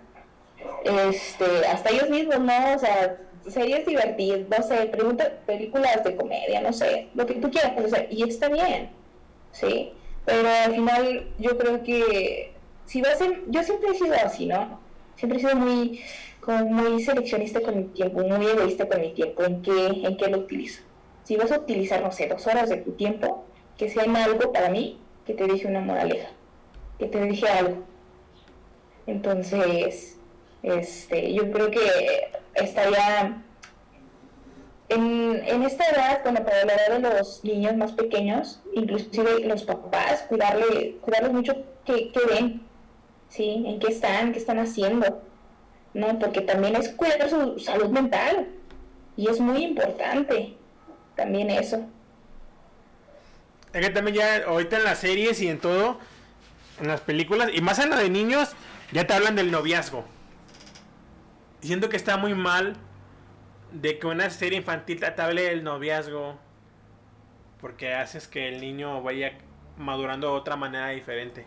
este hasta ellos mismos no o sea series divertidas no sé pregunta películas de comedia no sé lo que tú quieras o sea, y está bien sí pero al final yo creo que si vas en yo siempre he sido así no siempre he sido muy como muy seleccionista con mi tiempo muy egoísta con mi tiempo en qué en qué lo utilizo si vas a utilizar no sé dos horas de tu tiempo que sea algo para mí que te deje una moraleja que te dije algo. Entonces, Este, yo creo que estaría en, en esta edad, bueno, para la edad de los niños más pequeños, inclusive los papás, cuidarle, cuidarles mucho qué, ven, ¿sí? En qué están, qué están haciendo, ¿no? Porque también es cuidar su salud mental y es muy importante también eso. Es que también ya ahorita en las series y en todo, en las películas, y más en la de niños, ya te hablan del noviazgo. Siento que está muy mal de que una serie infantil te hable del noviazgo. Porque haces que el niño vaya madurando de otra manera diferente.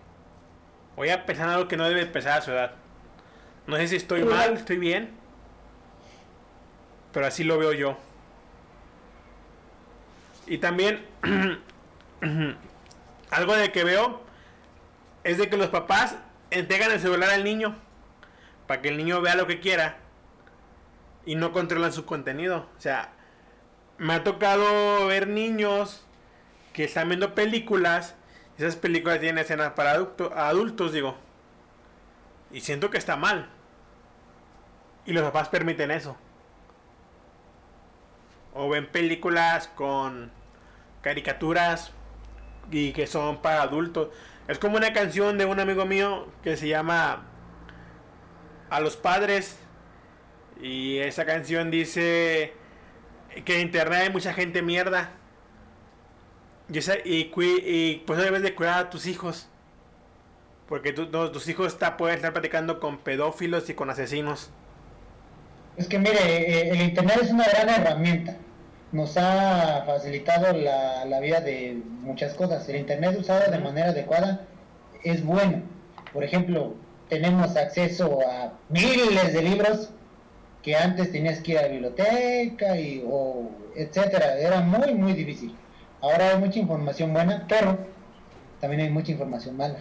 Voy a pensar algo que no debe empezar a su edad. No sé si estoy mal, estoy bien. Pero así lo veo yo. Y también algo de que veo es de que los papás entregan el celular al niño para que el niño vea lo que quiera y no controlan su contenido. O sea, me ha tocado ver niños que están viendo películas. Esas películas tienen escenas para adultos, digo. Y siento que está mal. Y los papás permiten eso. O ven películas con caricaturas y que son para adultos. Es como una canción de un amigo mío que se llama A los padres y esa canción dice que en internet hay mucha gente mierda. Y, y, pues debes de cuidar a tus hijos. Porque tus hijos pueden estar platicando con pedófilos y con asesinos. Es que mire, eh, el internet es una gran herramienta. Nos ha facilitado la, la vida de muchas cosas. El internet usado de manera adecuada es bueno. Por ejemplo, tenemos acceso a miles de libros que antes tenías que ir a la biblioteca y o etcétera, era muy muy difícil. Ahora hay mucha información buena, pero también hay mucha información mala.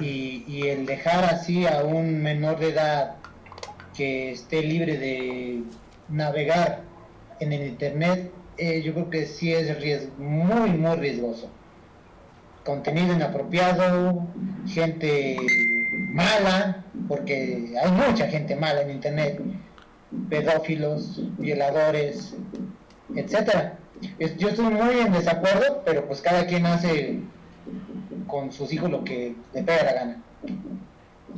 Y, y el dejar así a un menor de edad que esté libre de navegar en el internet, eh, yo creo que sí es riesgo, muy, muy riesgoso. Contenido inapropiado, gente mala, porque hay mucha gente mala en internet, pedófilos, violadores, etcétera. Yo estoy muy en desacuerdo, pero pues cada quien hace con sus hijos lo que le pega la gana.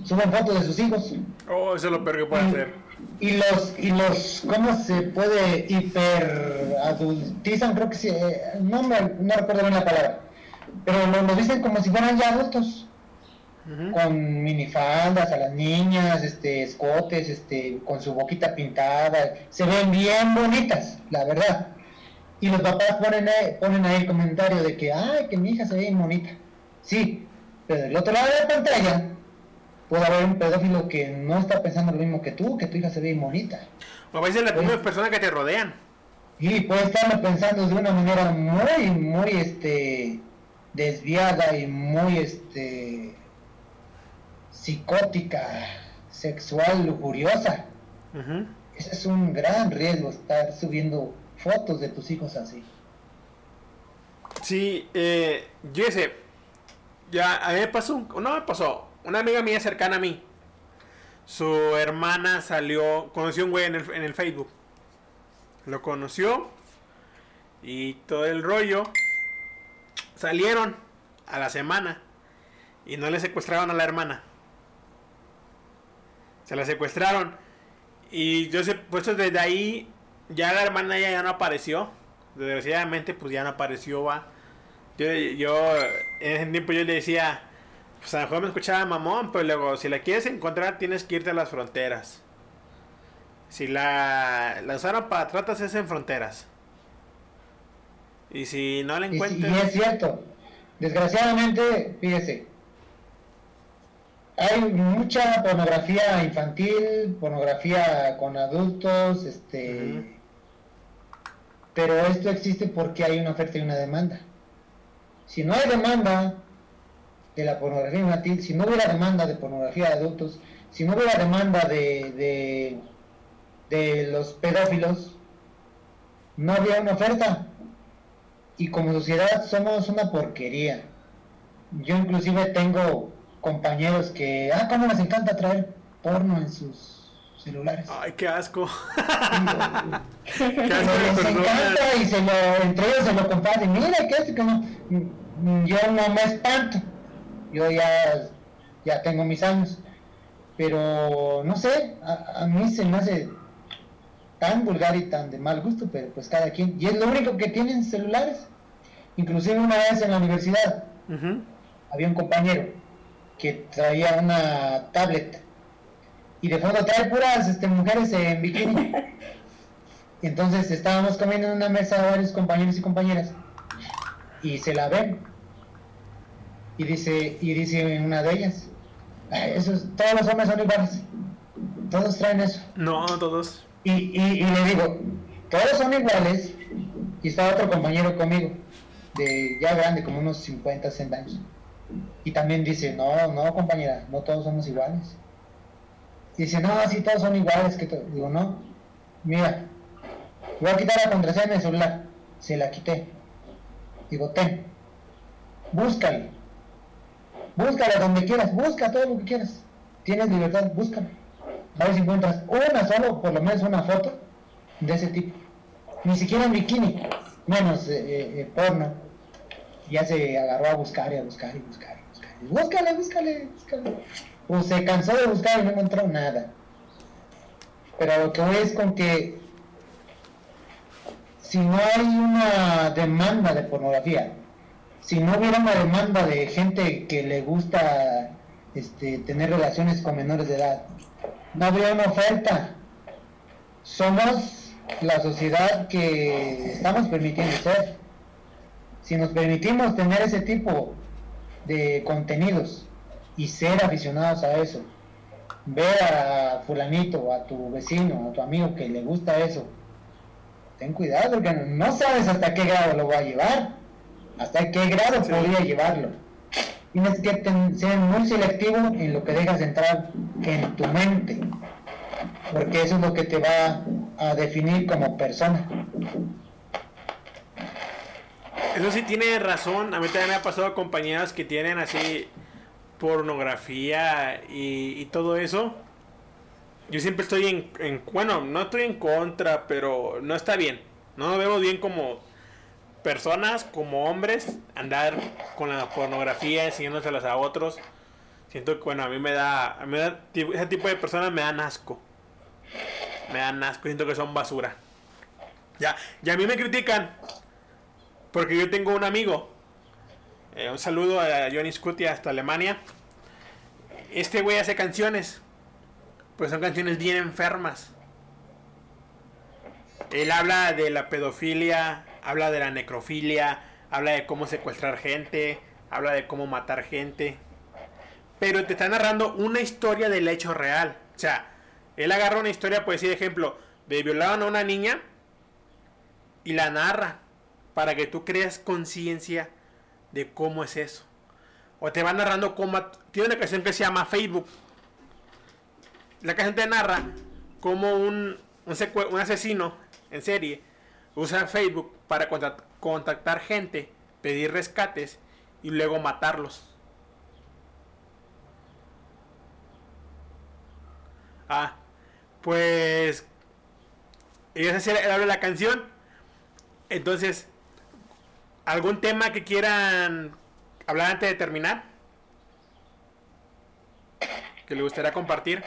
Suben fotos de sus hijos. Oh, eso es lo peor que puede hacer. Y los, y los, ¿cómo se puede hiper adultizan? Creo que sí, eh, no, me, no recuerdo bien la palabra. Pero lo dicen como si fueran ya adultos con minifaldas a las niñas, este, escotes, este, con su boquita pintada, se ven bien bonitas, la verdad. Y los papás ponen ahí, ponen ahí el comentario de que, ay, que mi hija se ve bien bonita. Sí, pero del otro lado de la pantalla puede haber un pedófilo que no está pensando lo mismo que tú, que tu hija se ve bonita. O a veces las mismas personas que te rodean. Y puede estar pensando de una manera muy, muy, este, desviada y muy, este, psicótica, sexual, lujuriosa. Ese es un gran riesgo, estar subiendo fotos de tus hijos así. Sí, eh, yo sé, ya a mí me pasó, no me pasó, una amiga mía cercana a mí, su hermana salió, conoció un güey en el, Facebook, lo conoció y todo el rollo, salieron a la semana y no le secuestraron a la hermana. Se la secuestraron. Y yo sé, pues desde ahí ya la hermana ya, no apareció. Desgraciadamente pues ya no apareció, va. Yo, yo en ese tiempo yo le decía, pues a lo mejor me escuchaba mamón, pero luego si la quieres encontrar tienes que irte a las fronteras. Si la, la usaron para tratas es en fronteras. Y si no la encuentras... Y, es cierto. Desgraciadamente, fíjese, hay mucha pornografía infantil, pornografía con adultos, este, pero esto existe porque hay una oferta y una demanda. Si no hay demanda de la pornografía infantil, si no hubiera demanda de pornografía de adultos, si no hubiera demanda de, de, de los pedófilos, no había una oferta. Y como sociedad somos una porquería. Yo inclusive tengo compañeros que, ah, cómo les encanta traer porno en sus celulares. Ay, qué asco. qué asco les encanta y se lo, entre ellos se lo comparten. Mira, qué asco, no, yo no me espanto. Yo ya, ya tengo mis años. Pero no sé, a, a mí se me hace tan vulgar y tan de mal gusto, pero pues cada quien. Y es lo único que tienen celulares. Inclusive una vez en la universidad había un compañero que traía una tablet y de fondo trae puras este, mujeres en bikini. Entonces estábamos comiendo en una mesa varios compañeros y compañeras y se la ven y dice y dice una de ellas, todos los hombres son iguales, todos traen eso. No, todos. Y, y, le digo, todos son iguales y está otro compañero conmigo de ya grande, como unos 50, 60 años. Y también dice, no, no, compañera, no todos somos iguales. dice, no, sí, todos son iguales. que Digo, no, mira, voy a quitar la contraseña del celular. Se la quité. Digo, ten, búscale. Búscala donde quieras, busca todo lo que quieras. Tienes libertad, búscala. A ver si encuentras una solo, por lo menos una foto de ese tipo. Ni siquiera en bikini, menos eh, eh, eh porno ya se agarró a buscar y a buscar y buscar y buscar. búscale, búscale, búscale. O se cansó de buscar y no encontró nada. Pero lo que voy es con que si no hay una demanda de pornografía, si no hubiera una demanda de gente que le gusta este, tener relaciones con menores de edad, no habría una oferta. Somos la sociedad que estamos permitiendo ser si nos permitimos tener ese tipo de contenidos y ser aficionados a eso, ver a fulanito, a tu vecino, a tu amigo que le gusta eso, ten cuidado porque no sabes hasta qué grado lo va a llevar, hasta qué grado podría llevarlo. Tienes que ser muy selectivo en lo que dejas entrar en tu mente, porque eso es lo que te va a definir como persona. Eso sí tiene razón. A mí también me ha pasado compañeras que tienen así pornografía y, todo eso. Yo siempre estoy en, en, Bueno, no estoy en contra, pero no está bien. No lo veo bien como personas, como hombres, andar con la pornografía enseñándoselas a otros. Siento que, bueno, a mí me da. A mí ese tipo de personas me dan asco. Me dan asco. Siento que son basura. Ya, y a mí me critican porque yo tengo un amigo. Eh, un saludo a Johnny Scuti hasta Alemania. Este güey hace canciones. Pues son canciones bien enfermas. Él habla de la pedofilia, habla de la necrofilia, habla de cómo secuestrar gente, habla de cómo matar gente. Pero te está narrando una historia del hecho real. O sea, él agarra una historia, pues decir, ejemplo, de violaron a una niña y la narra para que tú creas conciencia de cómo es eso. O te va narrando cómo... Tiene una canción que se llama Facebook. La canción te narra cómo un, un, asesino en serie usa Facebook para contactar gente, pedir rescates y luego matarlos. Ah, pues... Ella es habla de la canción. Entonces, ¿Algún tema que quieran hablar antes de terminar? ¿Que le gustaría compartir?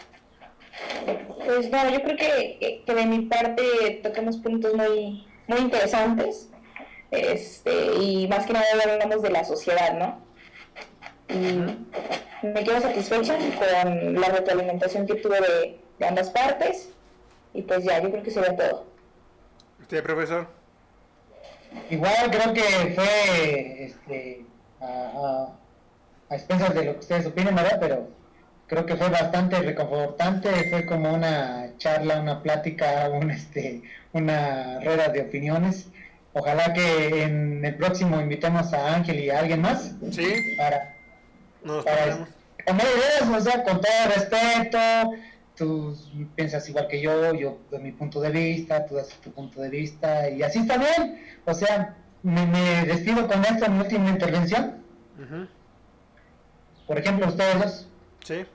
Pues no, yo creo que, que de mi parte tocamos puntos muy, muy interesantes. Este, y más que nada hablamos de la sociedad, ¿no? Y me quedo satisfecha con la retroalimentación que tuve de, de ambas partes. Y pues ya, yo creo que sería todo. ¿Usted, profesor? Igual creo que fue este, a, a, expensas de lo que ustedes opinen, ¿verdad? Pero creo que fue bastante reconfortante, fue como una charla, una plática, un, este, una rueda de opiniones. Ojalá que en el próximo invitemos a Ángel y a alguien más. Sí. Para, para ideas, o sea, con todo respeto, tú piensas igual que yo, yo doy mi punto de vista, tú das tu punto de vista, y así está bien. O sea, me, despido con esta última intervención. Por ejemplo, ustedes dos. Sí.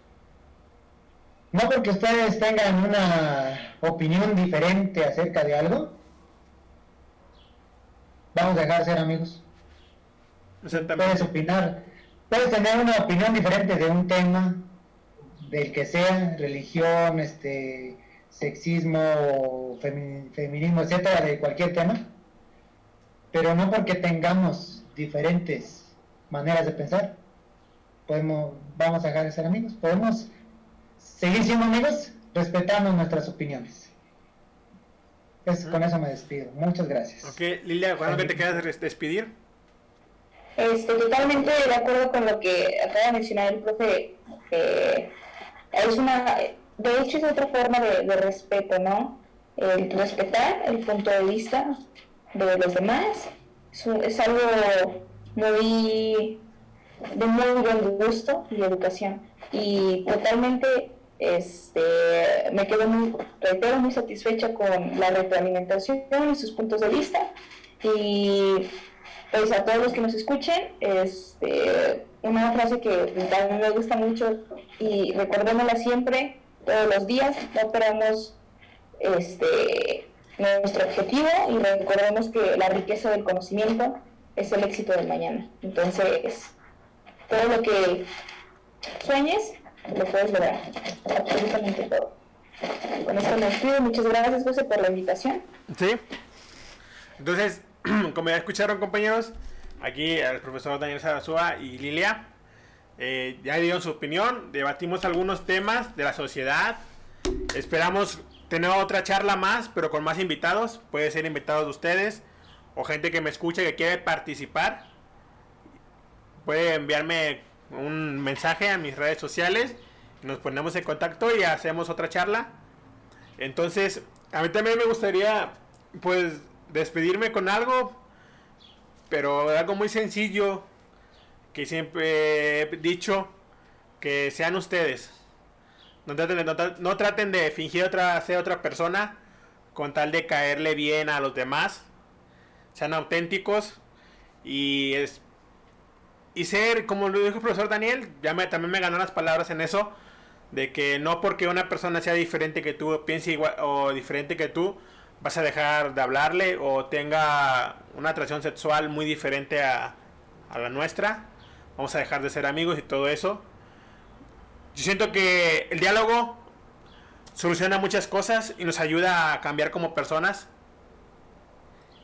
No porque ustedes tengan una opinión diferente acerca de algo, vamos a dejar de ser amigos. Puedes opinar, puedes tener una opinión diferente de un tema, del que sea, religión, este, sexismo, feminismo, etcétera, de cualquier tema, pero no porque tengamos diferentes maneras de pensar, podemos, vamos a dejar de ser amigos, podemos seguir siendo amigos respetando nuestras opiniones. Con eso me despido. Muchas gracias. Ok, Lilia, ¿cuándo que te quedas despedir? Este, totalmente de acuerdo con lo que acaba de mencionar el profe. es una, de hecho, es otra forma de, respeto, ¿no? El respetar el punto de vista de los demás es, algo muy de muy buen gusto y educación. Y totalmente este, me quedo muy, reitero, muy satisfecha con la retroalimentación y sus puntos de vista. Y pues a todos los que nos escuchen, este, una frase que también me gusta mucho y recordémosla siempre, todos los días, no perdamos este, nuestro objetivo y recordemos que la riqueza del conocimiento es el éxito del mañana. Entonces, todo lo que sueñes, lo puedes lograr, absolutamente todo. Con esto me despido, muchas gracias José por la invitación. Sí. Entonces, como ya escucharon compañeros, aquí el profesor Daniel Sarasúa y Lilia eh, ya dieron su opinión, debatimos algunos temas de la sociedad, esperamos tener otra charla más, pero con más invitados, puede ser invitados de ustedes o gente que me escuche que quiere participar puede enviarme un mensaje a mis redes sociales. Nos ponemos en contacto y hacemos otra charla. Entonces, a mí también me gustaría, pues, despedirme con algo, pero algo muy sencillo, que siempre he dicho, que sean ustedes. No traten de, no, traten de fingir otra, ser otra persona con tal de caerle bien a los demás. Sean auténticos y es, y ser, como lo dijo el profesor Daniel, ya me, también me ganó las palabras en eso, de que no porque una persona sea diferente que tú, piense igual o diferente que tú, vas a dejar de hablarle o tenga una atracción sexual muy diferente a, la nuestra. Vamos a dejar de ser amigos y todo eso. Yo siento que el diálogo soluciona muchas cosas y nos ayuda a cambiar como personas.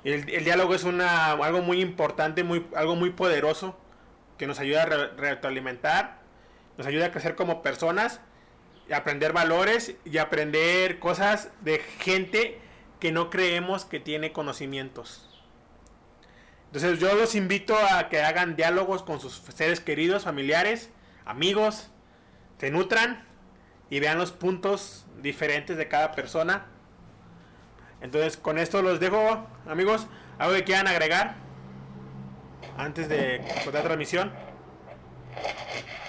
El, el diálogo es una, algo muy importante, muy, algo muy poderoso que nos ayuda a retroalimentar, nos ayuda a crecer como personas, aprender valores y aprender cosas de gente que no creemos que tiene conocimientos. Entonces yo los invito a que hagan diálogos con sus seres queridos, familiares, amigos, se nutran y vean los puntos diferentes de cada persona. Entonces con esto los dejo, amigos. ¿Algo que quieran agregar? Antes de la transmisión?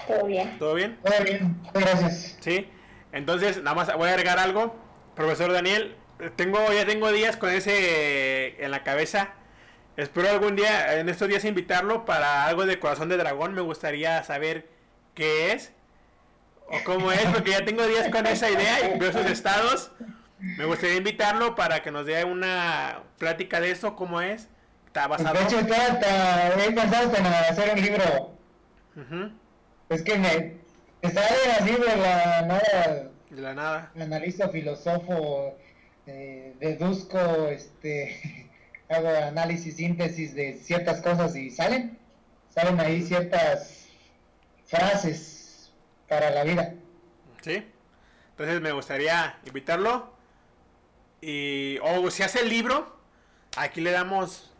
Todo bien. ¿Todo bien? Todo bien, gracias. Sí, entonces nada más voy a agregar algo. Profesor Daniel, tengo ya tengo días con ese en la cabeza. Espero algún día, en estos días, invitarlo para algo de Corazón de Dragón. Me gustaría saber qué es o cómo es, porque ya tengo días con esa idea y veo sus estados. Me gustaría invitarlo para que nos dé una plática de eso, cómo es. Está basado. De hecho, está, he pensado en hacer un libro. Es que me. Está así de la nada. De la nada. Analizo, filósofo, eh, deduzco, este. hago análisis, síntesis de ciertas cosas y salen. Salen ahí ciertas frases para la vida. Sí. Entonces me gustaría invitarlo. Y. O si hace el libro, aquí le damos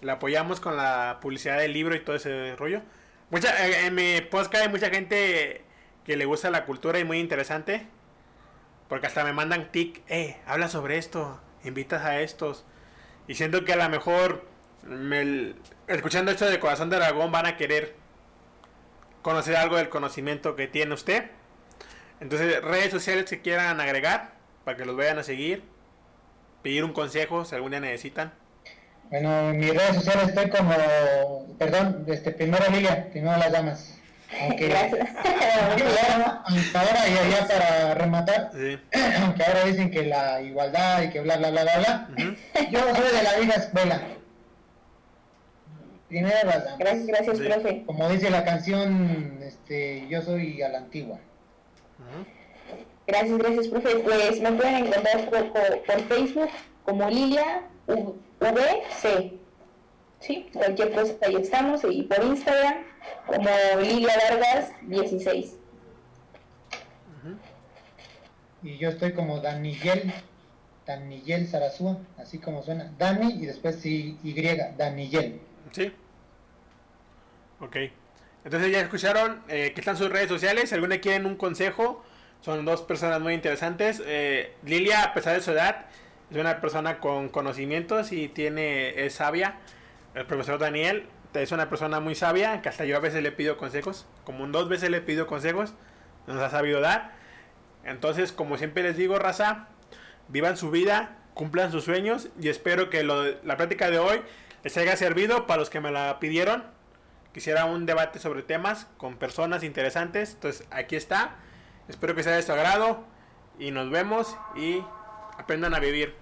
la apoyamos con la publicidad del libro y todo ese rollo. Mucha, eh, en mi podcast hay mucha gente que le gusta la cultura y muy interesante. Porque hasta me mandan tic, eh, habla sobre esto, invitas a estos. Y siento que a lo mejor escuchando esto de Corazón de Dragón van a querer conocer algo del conocimiento que tiene usted. Entonces, redes sociales que quieran agregar para que los vayan a seguir. Pedir un consejo si algún día necesitan. Bueno, en mis redes sociales estoy como, perdón, este, primero Liga, primero las damas. Aunque, aunque ahora, ya, ya para rematar, aunque ahora dicen que la igualdad y que bla, bla, bla, bla, bla, yo soy de la vieja escuela. Primero Gracias, gracias, profe. Como dice la canción, este, yo soy a la antigua. Gracias, gracias, profe. Pues me pueden encontrar por, por Facebook como Lilia VC. Sí, cualquier cosa ahí estamos. Y por Instagram como Lilia Vargas 16. Y yo estoy como Daniyel, Daniyel Sarazúa, así como suena. Dani y después Y, Daniyel. Sí. Ok. Entonces ya escucharon eh, que están sus redes sociales. Si alguna quieren un consejo, son dos personas muy interesantes. Eh, Lilia, a pesar de su edad, es una persona con conocimientos y tiene es sabia. El profesor Daniel es una persona muy sabia, que hasta yo a veces le pido consejos. Como dos veces le pido consejos, nos ha sabido dar. Entonces, como siempre les digo, raza, vivan su vida, cumplan sus sueños y espero que la práctica de hoy les haya servido para los que me la pidieron. Quisiera un debate sobre temas con personas interesantes. Entonces, aquí está. Espero que sea de su agrado y nos vemos y aprendan a vivir.